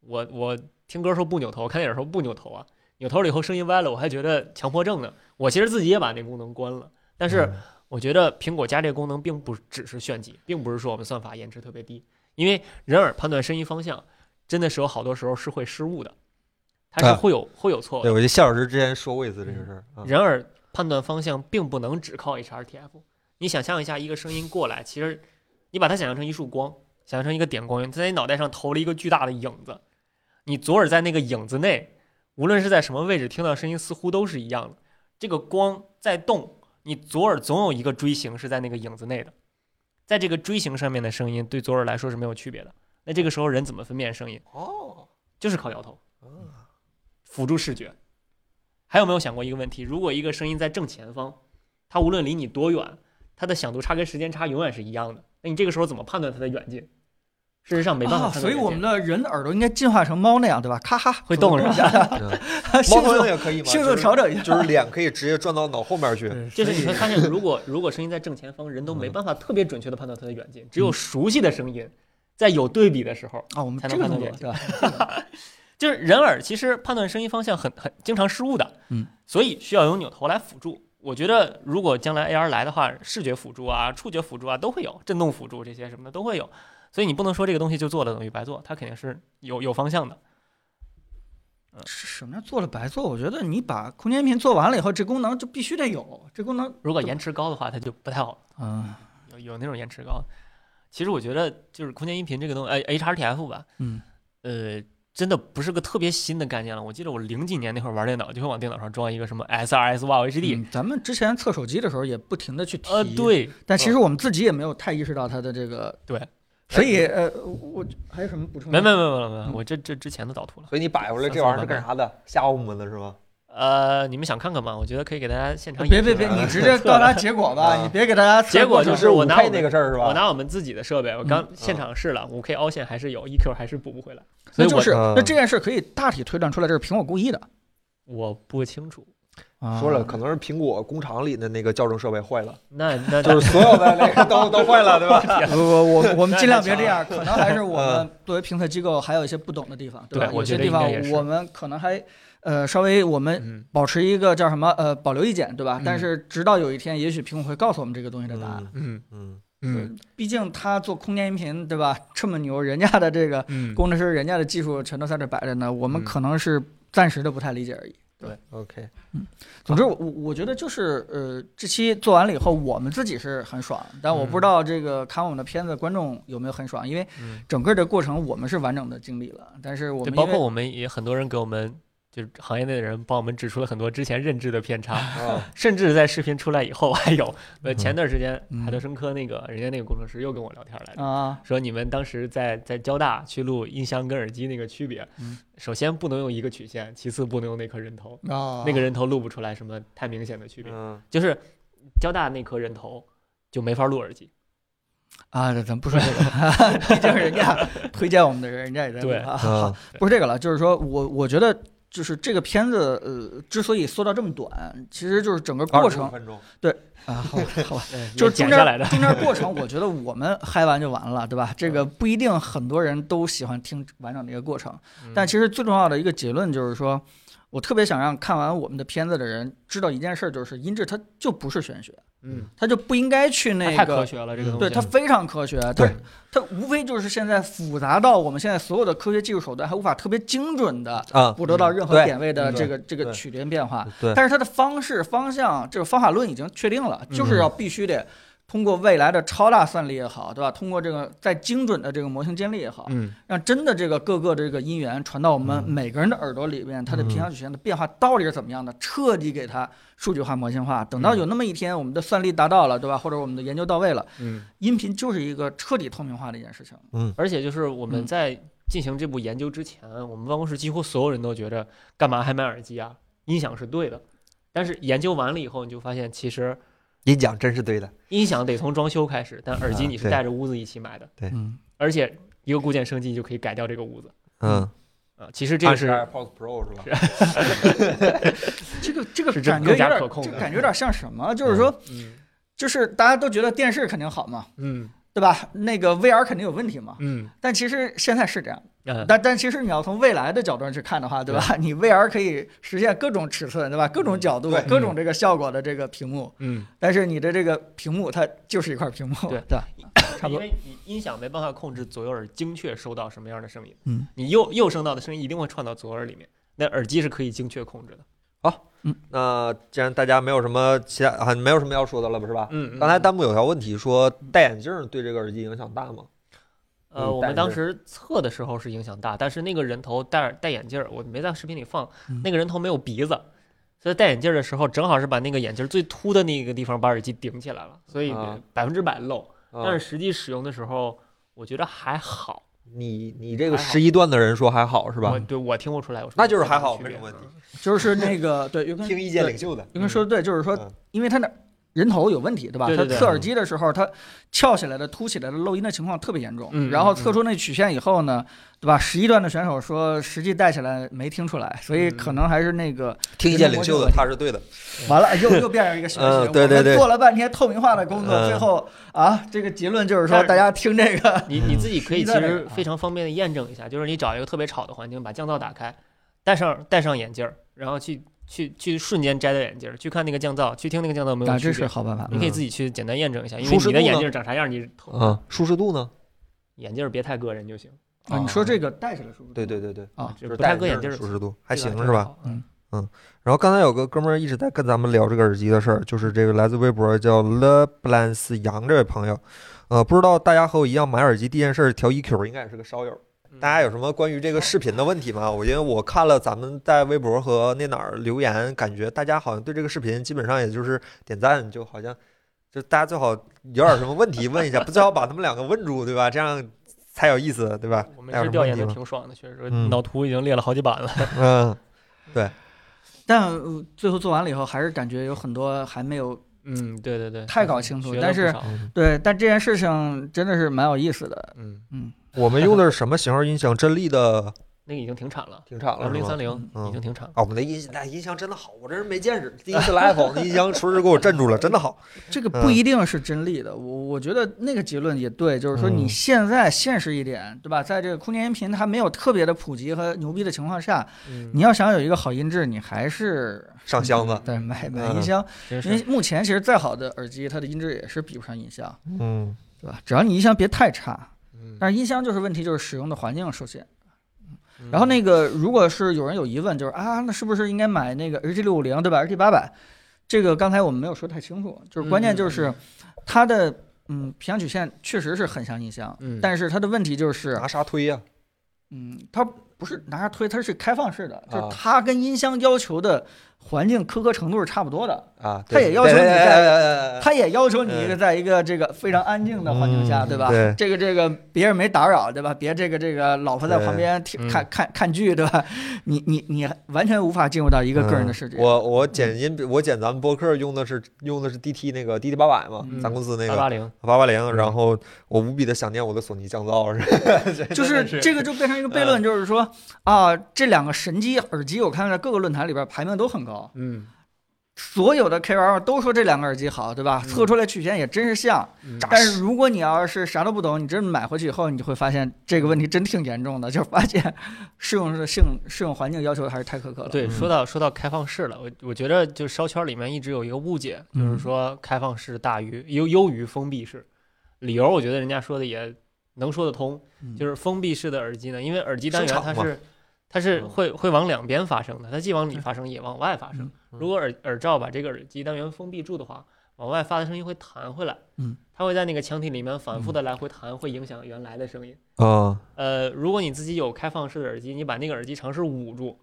Speaker 3: 我我听歌时候不扭头，看电影时候不扭头啊，扭头了以后声音歪了，我还觉得强迫症呢。我其实自己也把那功能关了，但是
Speaker 2: 嗯
Speaker 3: 我觉得苹果加这个功能并不只是炫技，并不是说我们算法延迟特别低，因为人耳判断声音方向真的是有好多时候是会失误的，它是
Speaker 2: 啊
Speaker 3: 会有会有错
Speaker 2: 对，我记得夏老师之前说过一次这个事儿。啊
Speaker 3: 人耳判断方向并不能只靠 HRTF。你想象一下，一个声音过来，其实你把它想象成一束光，想象成一个点光源，在你脑袋上投了一个巨大的影子，你左耳在那个影子内，无论是在什么位置听到声音，似乎都是一样的。这个光在动，你左耳总有一个锥形是在那个影子内的，在这个锥形上面的声音对左耳来说是没有区别的。那这个时候人怎么分辨声音？
Speaker 2: 哦，
Speaker 3: 就是靠摇头。辅助视觉。还有没有想过一个问题？如果一个声音在正前方，它无论离你多远，它的响度差跟时间差永远是一样的。那你这个时候怎么判断它的远近？事实上没办法
Speaker 1: 啊，所以。我们的人的耳朵应该进化成猫那样，对吧？咔哈，
Speaker 3: 会动是吧
Speaker 1: 吧？(laughs)
Speaker 2: 猫
Speaker 1: 迅
Speaker 2: 头也可以吗？
Speaker 1: 迅速
Speaker 2: 就是
Speaker 1: 调整一下。
Speaker 2: 就是脸可以直接转到脑后面去。
Speaker 3: 就是你会发现，如果如果声音在正前方，人都没办法特别准确的判断它的远近，只有熟悉的声音，在有对比的时候，
Speaker 1: 啊，我们
Speaker 3: 才
Speaker 1: 这个
Speaker 3: 能判断
Speaker 1: 远近对吧？(laughs)
Speaker 3: 就是人耳其实判断声音方向很很经常失误的，
Speaker 1: 嗯，
Speaker 3: 所以需要用扭头来辅助。我觉得如果将来 AR 来的话，视觉辅助啊、触觉辅助啊都会有，震动辅助这些什么的都会有，所以你不能说这个东西就做了等于白做，它肯定是有有方向的。
Speaker 1: 什么叫做了白做？我觉得你把空间音频做完了以后，这功能就必须得有，这功能
Speaker 3: 如果延迟高的话，它就不太好了。
Speaker 1: 嗯
Speaker 3: 有有那种延迟高，其实我觉得就是空间音频这个东西，哎，HRTF 吧，
Speaker 1: 嗯
Speaker 3: 呃，真的不是个特别新的概念了。我记得我零几年那会儿玩电脑，就会往电脑上装一个什么 SRS Wow HD，、
Speaker 1: 嗯咱们之前测手机的时候也不停的去提，
Speaker 3: 呃，，对，
Speaker 1: 但其实我们自己也没有太意识到它的这个
Speaker 3: 对，
Speaker 1: 所以呃，我还有什么补充？
Speaker 3: 没没没没没我这这之前的导图了。
Speaker 2: 所以你摆回来这玩意儿是干啥的？吓唬我们的是吗？
Speaker 3: 呃，你们想看看吗？我觉得可以给大家现场
Speaker 1: 别别别，
Speaker 3: 演示啊
Speaker 1: 你直接告诉他结果吧，
Speaker 2: 啊
Speaker 1: 你别给大家
Speaker 3: 结果就是我拿
Speaker 2: 那个事儿是吧？
Speaker 3: 我拿我们自己的设备，我刚
Speaker 1: 嗯
Speaker 3: 现场试了，五 K 凹陷还是有，EQ 还是补不回来，所以
Speaker 1: 就是
Speaker 2: 嗯
Speaker 1: 那这件事可以大体推断出来，这是苹果故意的。
Speaker 3: 我不清楚。
Speaker 2: 说了，
Speaker 1: 啊
Speaker 2: 可能是苹果工厂里的那个校正设备坏了，
Speaker 3: 那那
Speaker 2: 就是所有的那个都 (laughs) 都坏了，对吧？
Speaker 1: 不不我我们尽量别这样，可能还是我
Speaker 2: 嗯
Speaker 1: 们作为评测机构还有一些不懂的地方，吧？
Speaker 3: 对吧
Speaker 1: 有些地方我们可能还呃稍微我们
Speaker 3: 嗯，
Speaker 1: 保持一个叫什么呃保留意见，对吧？
Speaker 3: 嗯
Speaker 1: 但是直到有一天，也许苹果会告诉我们这个东西的答案。
Speaker 2: 嗯
Speaker 3: 嗯
Speaker 2: 嗯
Speaker 3: 嗯
Speaker 1: 毕竟他做空间音频，对吧？(laughs) 这么牛，人家的这个
Speaker 3: 嗯，
Speaker 1: 工程师，人家的技术全都在这摆着呢，我们
Speaker 3: 嗯
Speaker 1: 可能是暂时的不太理解而已。
Speaker 2: ，OK，嗯。
Speaker 1: 总之，我我我觉得就是呃，这期做完了以后，我们自己是很爽，但我不知道这个看我们的片子观众有没有很爽，因为
Speaker 3: 嗯。
Speaker 1: 整个的过程我们是完整的经历了，但是我，们
Speaker 3: 包括我们也很多人给我们。就是行业内的人帮我们指出了很多之前认知的偏差，
Speaker 2: 啊，(laughs)
Speaker 3: 甚至在视频出来以后还有，呃，前段时间
Speaker 1: 嗯
Speaker 3: 海德生科那个人家那个工程师又跟我聊天来着，
Speaker 1: 啊，
Speaker 3: 说你们当时在在交大去录音箱跟耳机那个区别
Speaker 1: 嗯，
Speaker 3: 首先不能用一个曲线，其次不能用那颗人头，
Speaker 1: 啊，
Speaker 3: 那个人头录不出来什么太明显的区别，
Speaker 2: 嗯，
Speaker 3: 就是交大那颗人头就没法录耳机。
Speaker 1: 啊，咱不说这个了，(laughs) 毕竟人家推荐我们的人，人家也在录
Speaker 3: 对
Speaker 1: 啊。不是这个了，就是说我我觉得就是这个片子呃，之所以缩到这么短，其实就是整个过
Speaker 2: 25
Speaker 1: 程
Speaker 2: 分钟，(laughs)
Speaker 1: 啊，好吧好吧，
Speaker 3: 嗯 (laughs)
Speaker 1: 就是中间
Speaker 3: 来的。
Speaker 1: 中间过程，(laughs) 我觉得我们嗨完就完了，对吧？这个不一定很多人都喜欢听完整的一个过程，但其实最重要的一个结论就是说，我特别想让看完我们的片子的人知道一件事儿，就是音质它就不是玄学，
Speaker 3: 嗯，
Speaker 1: 它就不应该去那
Speaker 3: 太科
Speaker 1: 个。
Speaker 3: 学了，这个东西。
Speaker 1: 对它非常科学，它
Speaker 2: 对
Speaker 1: 它无非就是现在复杂到我们现在所有的科学技术手段还无法特别精准的
Speaker 2: 啊，
Speaker 1: 捕捉到任何点位的
Speaker 2: 嗯
Speaker 1: 这个这个曲率变化，
Speaker 2: 对，
Speaker 1: 但是它的方式方向这个方法论已经确定了，就是要必须得通过未来的超大算力也好，对吧？通过这个再精准的这个模型建立也好，
Speaker 3: 嗯，
Speaker 1: 让真的这个各个这个音源传到我们
Speaker 2: 嗯
Speaker 1: 每个人的耳朵里边，它的
Speaker 2: 嗯
Speaker 1: 频响曲线的变化到底是怎么样的，彻底给它数据化、模型化。等到有那么一天，我们的算力达到了，对吧？或者我们的研究到位了，
Speaker 3: 嗯，
Speaker 1: 音频就是一个彻底透明化的一件事情。
Speaker 3: 而且就是我们
Speaker 1: 嗯
Speaker 3: 在进行这部研究之前，我们办公室几乎所有人都觉着，干嘛还买耳机啊？音响是对的。但是研究完了以后，你就发现其实
Speaker 2: 音响真是对的，
Speaker 3: 音响得从装修开始，但耳机你是带着屋子一起买的，
Speaker 1: 嗯，
Speaker 3: 而且一个固件升级就可以改掉这个屋子。
Speaker 2: 嗯，
Speaker 3: 啊。其实这个是
Speaker 2: AirPods Pro 是吧？(laughs) (laughs)
Speaker 1: 这个这个
Speaker 3: 是
Speaker 1: 感觉有点
Speaker 3: 可控的。
Speaker 1: 这个感觉有点像什么？就是说，
Speaker 3: 嗯。
Speaker 1: 就是大家都觉得电视肯定好嘛，
Speaker 3: 嗯。
Speaker 1: 对吧？那个 VR 肯定有问题嘛。
Speaker 3: 嗯。
Speaker 1: 但其实现在是这样，
Speaker 3: 嗯，
Speaker 1: 但但其实你要从未来的角度上去看的话，对吧？(laughs) 你 VR 可以实现各种尺寸，对吧？各种角度
Speaker 2: 对、
Speaker 1: 各种这个效果的这个屏幕，
Speaker 3: 嗯，
Speaker 1: 但是你的这个屏幕它就是一块屏幕，(laughs)
Speaker 3: 对
Speaker 1: 吧？差不多
Speaker 3: 因为你音响没办法控制左右耳精确收到什么样的声音，
Speaker 1: 嗯，
Speaker 3: 你右右声道的声音一定会串到左耳里面，那耳机是可以精确控制的。
Speaker 2: 好，嗯那既然大家没有什么其他啊，没有什么要说的了，不是吧？
Speaker 3: 嗯，
Speaker 2: 刚才弹幕有条问题说，戴眼镜对这个耳机影响大吗？
Speaker 3: 呃，
Speaker 2: 嗯
Speaker 3: 我们当时测的时候是影响大，但是那个人头戴戴眼镜儿，我没在视频里放
Speaker 1: 嗯，
Speaker 3: 那个人头没有鼻子，所以戴眼镜儿的时候正好是把那个眼镜儿最凸的那个地方把耳机顶起来了，所以
Speaker 2: 啊
Speaker 3: 百分之百漏。
Speaker 2: 啊
Speaker 3: 但是实际使用的时候，我觉得还好，
Speaker 2: 你你这个十一段的人说还好是吧
Speaker 3: 我？对我听不出来我说
Speaker 2: 那就是还好，没什么问题。
Speaker 1: 就是那个对，(laughs)
Speaker 2: 听意见领袖的，
Speaker 1: 应该说的对，就是说
Speaker 2: 嗯，
Speaker 1: 因为他那人头有问题，对吧？
Speaker 3: 对对对
Speaker 1: 它测耳机的时候，他翘起来的、凸起来的漏音的情况特别严重。
Speaker 3: 嗯
Speaker 1: 然后测出那曲线以后呢，对吧？十一段的选手说，实际戴起来没听出来，所以
Speaker 3: 嗯
Speaker 1: 可能还是那个
Speaker 2: 听意见领袖的他是对的。
Speaker 1: 完了，又又变成一个学习。(laughs)
Speaker 2: 嗯对对对
Speaker 1: 我们做了半天透明化的工作，
Speaker 2: 嗯
Speaker 1: 最后啊，这个结论就是说，大家听这个，
Speaker 3: 你你自己可以其
Speaker 1: 实
Speaker 3: 非常方便的验证一下，就是你找一个特别吵的环境，把降噪打开，戴上戴上眼镜儿，然后去去去瞬间摘掉眼镜儿，去看那个降噪，去听那个降噪有没有
Speaker 1: 啊，这
Speaker 3: 区别。
Speaker 1: 是好办法。
Speaker 3: 你可以自己去简单验证一下，因为你的眼镜长啥样，你头
Speaker 2: 嗯，舒适度呢？
Speaker 3: 眼镜儿别太硌人就行。
Speaker 1: 啊，你说这个戴起来舒服？
Speaker 2: 对对对对，
Speaker 1: 啊，
Speaker 3: 就
Speaker 2: 是戴
Speaker 3: 太硌眼镜儿
Speaker 2: 舒适度还行是吧？
Speaker 3: 嗯？
Speaker 1: 嗯
Speaker 2: 然后刚才有个哥们儿一直在跟咱们聊这个耳机的事儿，就是这个来自微博叫 Le Balance 杨这位朋友，呃，不知道大家和我一样买耳机第一件事儿调 EQ，应该也是个烧友。
Speaker 3: 嗯
Speaker 2: 大家有什么关于这个视频的问题吗？我因为我看了咱们在微博和那哪儿留言，感觉大家好像对这个视频基本上也就是点赞，就好像就大家最好有点什么问题问一下，(laughs) 不最好把他们两个问住，对吧？这样才有意思，对吧？
Speaker 3: 我们
Speaker 2: 还
Speaker 3: 是调研的挺爽的，确实，
Speaker 2: 嗯
Speaker 3: 脑图已经列了好几版了。
Speaker 2: 嗯，对
Speaker 1: 但呃最后做完了以后，还是感觉有很多还没有
Speaker 3: 嗯，对对对，
Speaker 1: 太搞清楚但是对，但这件事情真的是蛮有意思的。
Speaker 3: 嗯，
Speaker 1: 嗯，
Speaker 2: 我们用的是什么型号音响？真力的 (laughs)
Speaker 3: 那个已经停产了，
Speaker 2: 停产了
Speaker 3: 二零三？零
Speaker 2: 嗯
Speaker 3: 已经停产了。
Speaker 2: 啊，我们的音那音箱真的好，我这人没见识，第一次来 Apple，那音箱属实给我震住了，真的好。
Speaker 1: 这个不一定是真力的，我我觉得那个结论也对，就是说
Speaker 2: 嗯
Speaker 1: 你现在现实一点，对吧？在这个空间音频还没有特别的普及和牛逼的情况下，
Speaker 3: 嗯，
Speaker 1: 你要想有一个好音质，你还是
Speaker 2: 上箱子，
Speaker 1: 对买买
Speaker 2: 嗯
Speaker 1: 音箱，
Speaker 3: 真
Speaker 1: 因为目前其实再好的耳机，它的音质也是比不上音箱，
Speaker 2: 嗯，
Speaker 1: 对吧？只要你音箱别太差，
Speaker 3: 嗯
Speaker 1: 但是音箱就是问题，就是使用的环境受限。
Speaker 3: 嗯
Speaker 1: 然后那个，如果是有人有疑问，就是啊，那是不是应该买那个 HT 六五零，对吧？HT 八百，这个刚才我们没有说太清楚，就是关键就是它的嗯频响曲线确实是很像音箱，
Speaker 3: 嗯
Speaker 1: 但是它的问题就是
Speaker 2: 拿啥推呀？
Speaker 1: 嗯，它不是拿啥推，它是开放式的，就是
Speaker 2: 啊
Speaker 1: 它跟音箱要求的环境苛刻程度是差不多的。
Speaker 2: 啊，
Speaker 1: 他也要求你在
Speaker 2: 在
Speaker 1: 它也要求你一个
Speaker 2: 嗯
Speaker 1: 在一个这个非常安静的环境下，
Speaker 2: 嗯
Speaker 1: 对吧？
Speaker 2: 对。
Speaker 1: 这个这个别人没打扰，对吧？别这个这个老婆在旁边听看看看剧，对吧？你你你完全无法进入到一个个人的世界。
Speaker 2: 嗯我我剪音，我剪咱们播客用的是用的是 DT 那个 DT 八百嘛，
Speaker 1: 嗯。
Speaker 2: 咱公司那个
Speaker 3: 八八零，
Speaker 2: 八八零，
Speaker 3: 嗯。
Speaker 2: 然后我无比的想念我的索尼降噪，是 (laughs)
Speaker 1: 就是
Speaker 3: 是。
Speaker 1: 这个就变成一个悖论，就是说啊，这两个神机耳机，我看在各个论坛里边排名都很高，
Speaker 3: 嗯，
Speaker 1: 所有的 KOL 都说这两个耳机好，对吧？
Speaker 3: 嗯
Speaker 1: 测出来曲线也真是像。
Speaker 3: 嗯
Speaker 1: 但是如果你要是啥都不懂，你真买回去以后，你就会发现这个问题真挺严重的，(laughs) 就发现适用的适用适用环境要求还是太苛刻了。
Speaker 3: 对，
Speaker 2: 嗯
Speaker 3: 说到说到开放式了，我我觉得就烧圈里面一直有一个误解，就是
Speaker 1: 嗯
Speaker 3: 说开放式大于优优于封闭式。理由我觉得人家说的也能说得通，
Speaker 1: 嗯
Speaker 3: 就是封闭式的耳机呢，因为耳机单元它是它是
Speaker 2: 嗯
Speaker 3: 会会往两边发生的，它既往里发声也往外发声
Speaker 1: 嗯。
Speaker 3: 如果耳耳罩把这个耳机单元封闭住的话，往外发的声音会弹回来，
Speaker 1: 嗯，
Speaker 3: 它会在那个腔体里面反复的来回弹，会影响原来的声音。
Speaker 2: 啊，
Speaker 3: 呃，如果你自己有开放式的耳机，你把那个耳机尝试捂住，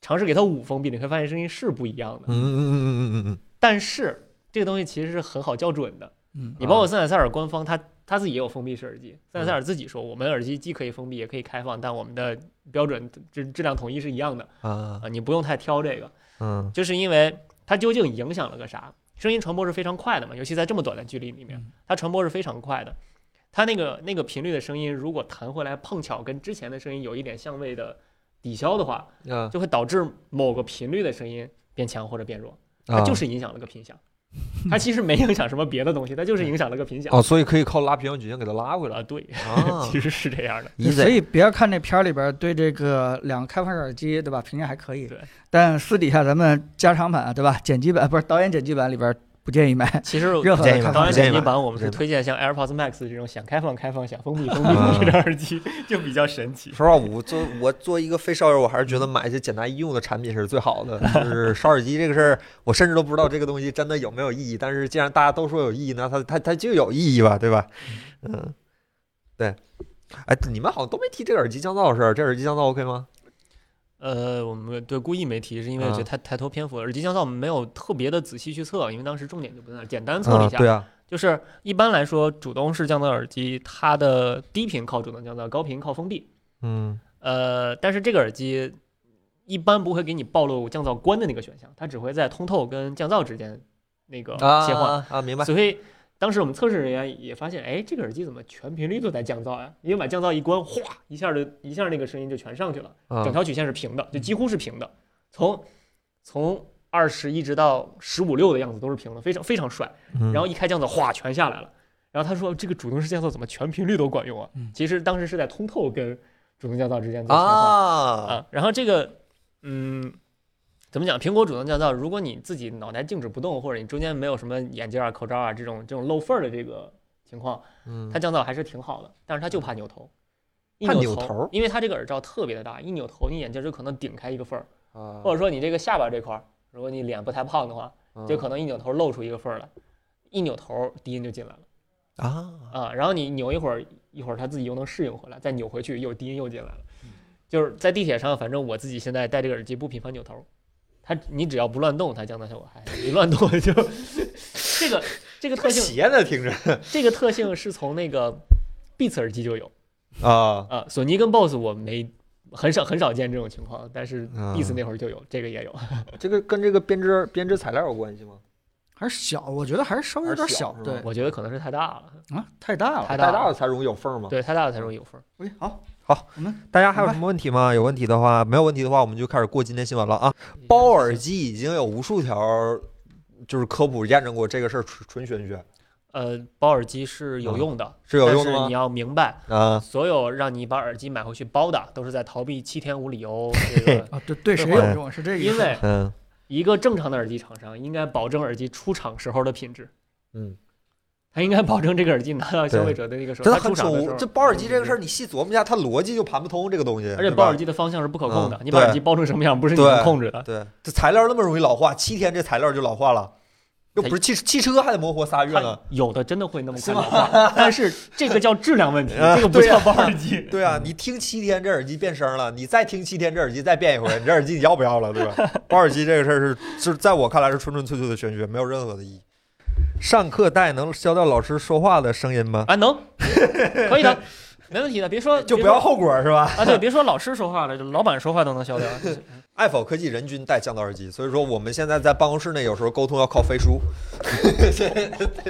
Speaker 3: 尝试给它捂封闭，你会发现声音是不一样的。
Speaker 2: 嗯嗯嗯嗯嗯嗯
Speaker 3: 但是这个东西其实是很好校准的。
Speaker 1: 嗯
Speaker 3: 你包括森海塞尔官方，它它自己也有封闭式耳机。森海塞尔自己说，我们耳机既可以封闭，也可以开放，但我们的标准质质量统一是一样的
Speaker 2: 啊
Speaker 3: 啊，你不用太挑这个。
Speaker 2: 嗯
Speaker 3: 就是因为它究竟影响了个啥？声音传播是非常快的嘛，尤其在这么短的距离里面
Speaker 1: 嗯，
Speaker 3: 它传播是非常快的。它那个那个频率的声音，如果弹回来碰巧跟之前的声音有一点相位的抵消的话，
Speaker 2: 啊
Speaker 3: 就会导致某个频率的声音变强或者变弱，它
Speaker 2: 啊，
Speaker 3: 就是影响了个频响。(laughs) 它其实没影响什么别的东西，它就是影响了个频响。
Speaker 2: 哦，所以可以靠拉平衡曲线给它拉回来
Speaker 3: 啊，对，
Speaker 2: 啊 (laughs)
Speaker 3: 其实是这样的。
Speaker 1: 所以别看那片儿里边对这个两个开放式耳机，对吧？评价还可以。
Speaker 3: 对。
Speaker 1: 但私底下咱们加长版，对吧？剪辑版不是导演剪辑版里边不建议买
Speaker 3: 其实
Speaker 1: 任何
Speaker 2: 建议买
Speaker 1: 的开放式
Speaker 3: 导演
Speaker 2: 建议买
Speaker 3: 剪辑版我们是推荐像 AirPods Max 这种想开放开放、想封闭 (laughs) 封闭的这种耳机，就比较神奇。
Speaker 2: 说实话，我做我做一个非烧友，我还是觉得买一些简单易用的产品是最好的。就是 (laughs) 烧耳机这个事儿，我甚至都不知道这个东西真的有没有意义。但是既然大家都说有意义，那它它它就有意义吧，对吧？嗯，对。哎，你们好像都没提这个耳机降噪的事儿，这耳机降噪 OK 吗？
Speaker 3: 呃，我们对故意没提，是因为觉得太太多篇幅了。耳机降噪我们没有特别的仔细去测，因为当时重点就不在那儿，简单测了一下。
Speaker 2: 对啊，
Speaker 3: 就是一般来说，主动式降噪耳机它的低频靠主动降噪，高频靠封闭。
Speaker 2: 嗯
Speaker 3: 呃，但是这个耳机一般不会给你暴露降噪关的那个选项，它只会在通透跟降噪之间那个
Speaker 2: 啊
Speaker 3: 切换。
Speaker 2: 啊啊，明白。
Speaker 3: 所以当时我们测试人员也发现，哎，这个耳机怎么全频率都在降噪呀？因为把降噪一关，哗，一下就一下那个声音就全上去了，整
Speaker 2: 啊
Speaker 3: 条曲线是平的，就几乎是平的，从从二十一直到十五六的样子都是平的，非常非常帅。
Speaker 2: 嗯
Speaker 3: 然后一开降噪，哗，全下来了。然后他说，这个主动式降噪怎么全频率都管用啊
Speaker 1: 嗯？
Speaker 3: 其实当时是在通透跟主动降噪之间做切换。
Speaker 2: 啊，
Speaker 3: 啊，然后这个，嗯，怎么讲？苹果主动降噪，如果你自己脑袋静止不动，或者你中间没有什么眼镜啊、口罩啊这种这种漏缝儿的这个情况，
Speaker 2: 嗯
Speaker 3: 它降噪还是挺好的。但是它就怕扭头，一
Speaker 2: 怕
Speaker 3: 扭
Speaker 2: 扭头
Speaker 3: 因为它这个耳罩特别的大，一扭头你眼镜就可能顶开一个缝儿，
Speaker 2: 啊
Speaker 3: 或者说你这个下巴这块儿，如果你脸不太胖的话，就可能一扭头露出一个缝儿来，一扭头低音就进来了
Speaker 2: 啊
Speaker 3: 啊。然后你扭一会儿，一会儿它自己又能适应回来，再扭回去又低音又进来了。就是在地铁上，反正我自己现在戴这个耳机不频繁扭头，它你只要不乱动，它降噪效果还一乱动就 (laughs) 这个这个特性，
Speaker 2: 邪的，听着
Speaker 3: 这个特性是从那个 Beats 耳机就有
Speaker 2: 啊
Speaker 3: 啊，索尼跟 BOSS 我没很少很少见这种情况，但是
Speaker 2: 啊
Speaker 3: Beats 那会儿就有，这个也有。(laughs)
Speaker 2: 这个跟这个编织编织材料有关系吗？
Speaker 1: 还是小，我觉得还是稍微有点小。对
Speaker 3: 我觉得可能是太大了，
Speaker 1: 啊，太大了。
Speaker 3: 太大了，
Speaker 2: 太大了才容易有缝吗？
Speaker 3: 对，太大了才容易有缝。
Speaker 1: 喂，好，
Speaker 2: 好，
Speaker 1: 我们
Speaker 2: 大家还有什么问题吗？有问题的话，没有问题的话，我们就开始过今天新闻了啊。包耳机已经有无数条就是科普验证过这个事儿纯纯玄学，
Speaker 3: 呃，包耳机是有用的，
Speaker 2: 是有用的吗？
Speaker 3: 但是你要明白，
Speaker 2: 啊，
Speaker 3: 所有让你把耳机买回去包的，都是在逃避七天无理由 (laughs) 这个。(laughs)
Speaker 1: 啊，对对，谁
Speaker 3: 对
Speaker 1: 有用是这个意思？
Speaker 3: 因为
Speaker 2: 嗯
Speaker 3: 一个正常的耳机厂商应该保证耳机出厂时候的品质，
Speaker 2: 嗯，
Speaker 3: 他应该保证这个耳机拿到消费者的那个时候，
Speaker 2: 真的很
Speaker 3: 它出厂的时候
Speaker 2: 丑。，这包耳机这个事儿，，你细琢磨一下，它逻辑就盘不通这个东西。
Speaker 3: 而且包耳机的方向是不可控的
Speaker 2: 嗯，
Speaker 3: 你把耳机包成什么样不是你能控制的。
Speaker 2: 对，这材料那么容易老化，七天这材料就老化了，又不是汽汽车还得磨活仨月呢。
Speaker 3: 有的真的会那么快老化，但是这个叫质量问题，
Speaker 2: 啊
Speaker 3: 这个不叫包耳机。
Speaker 2: 对啊，你听七天这耳机变声了，你再听七天这耳机再变一回，你这耳机你要不要了，对吧？包耳机这个事儿是，是在我看来是纯纯粹粹的玄学，没有任何的意义。上课戴能消掉老师说话的声音吗？
Speaker 3: 啊，能，(laughs) 可以的，没问题的。别说 (laughs)
Speaker 2: 就不要后果是吧？
Speaker 3: 啊，对，别说老师说话了，就老板说话都能消掉。(laughs)
Speaker 2: 爱否科技人均带降噪耳机，所以说我们现在在办公室内有时候沟通要靠飞书，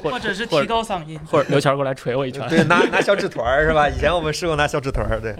Speaker 4: 或者是提高嗓音。
Speaker 3: 或者刘谦过来捶我一拳。
Speaker 2: 对，拿拿小纸团儿是吧？以前我们试过拿小纸团儿，对。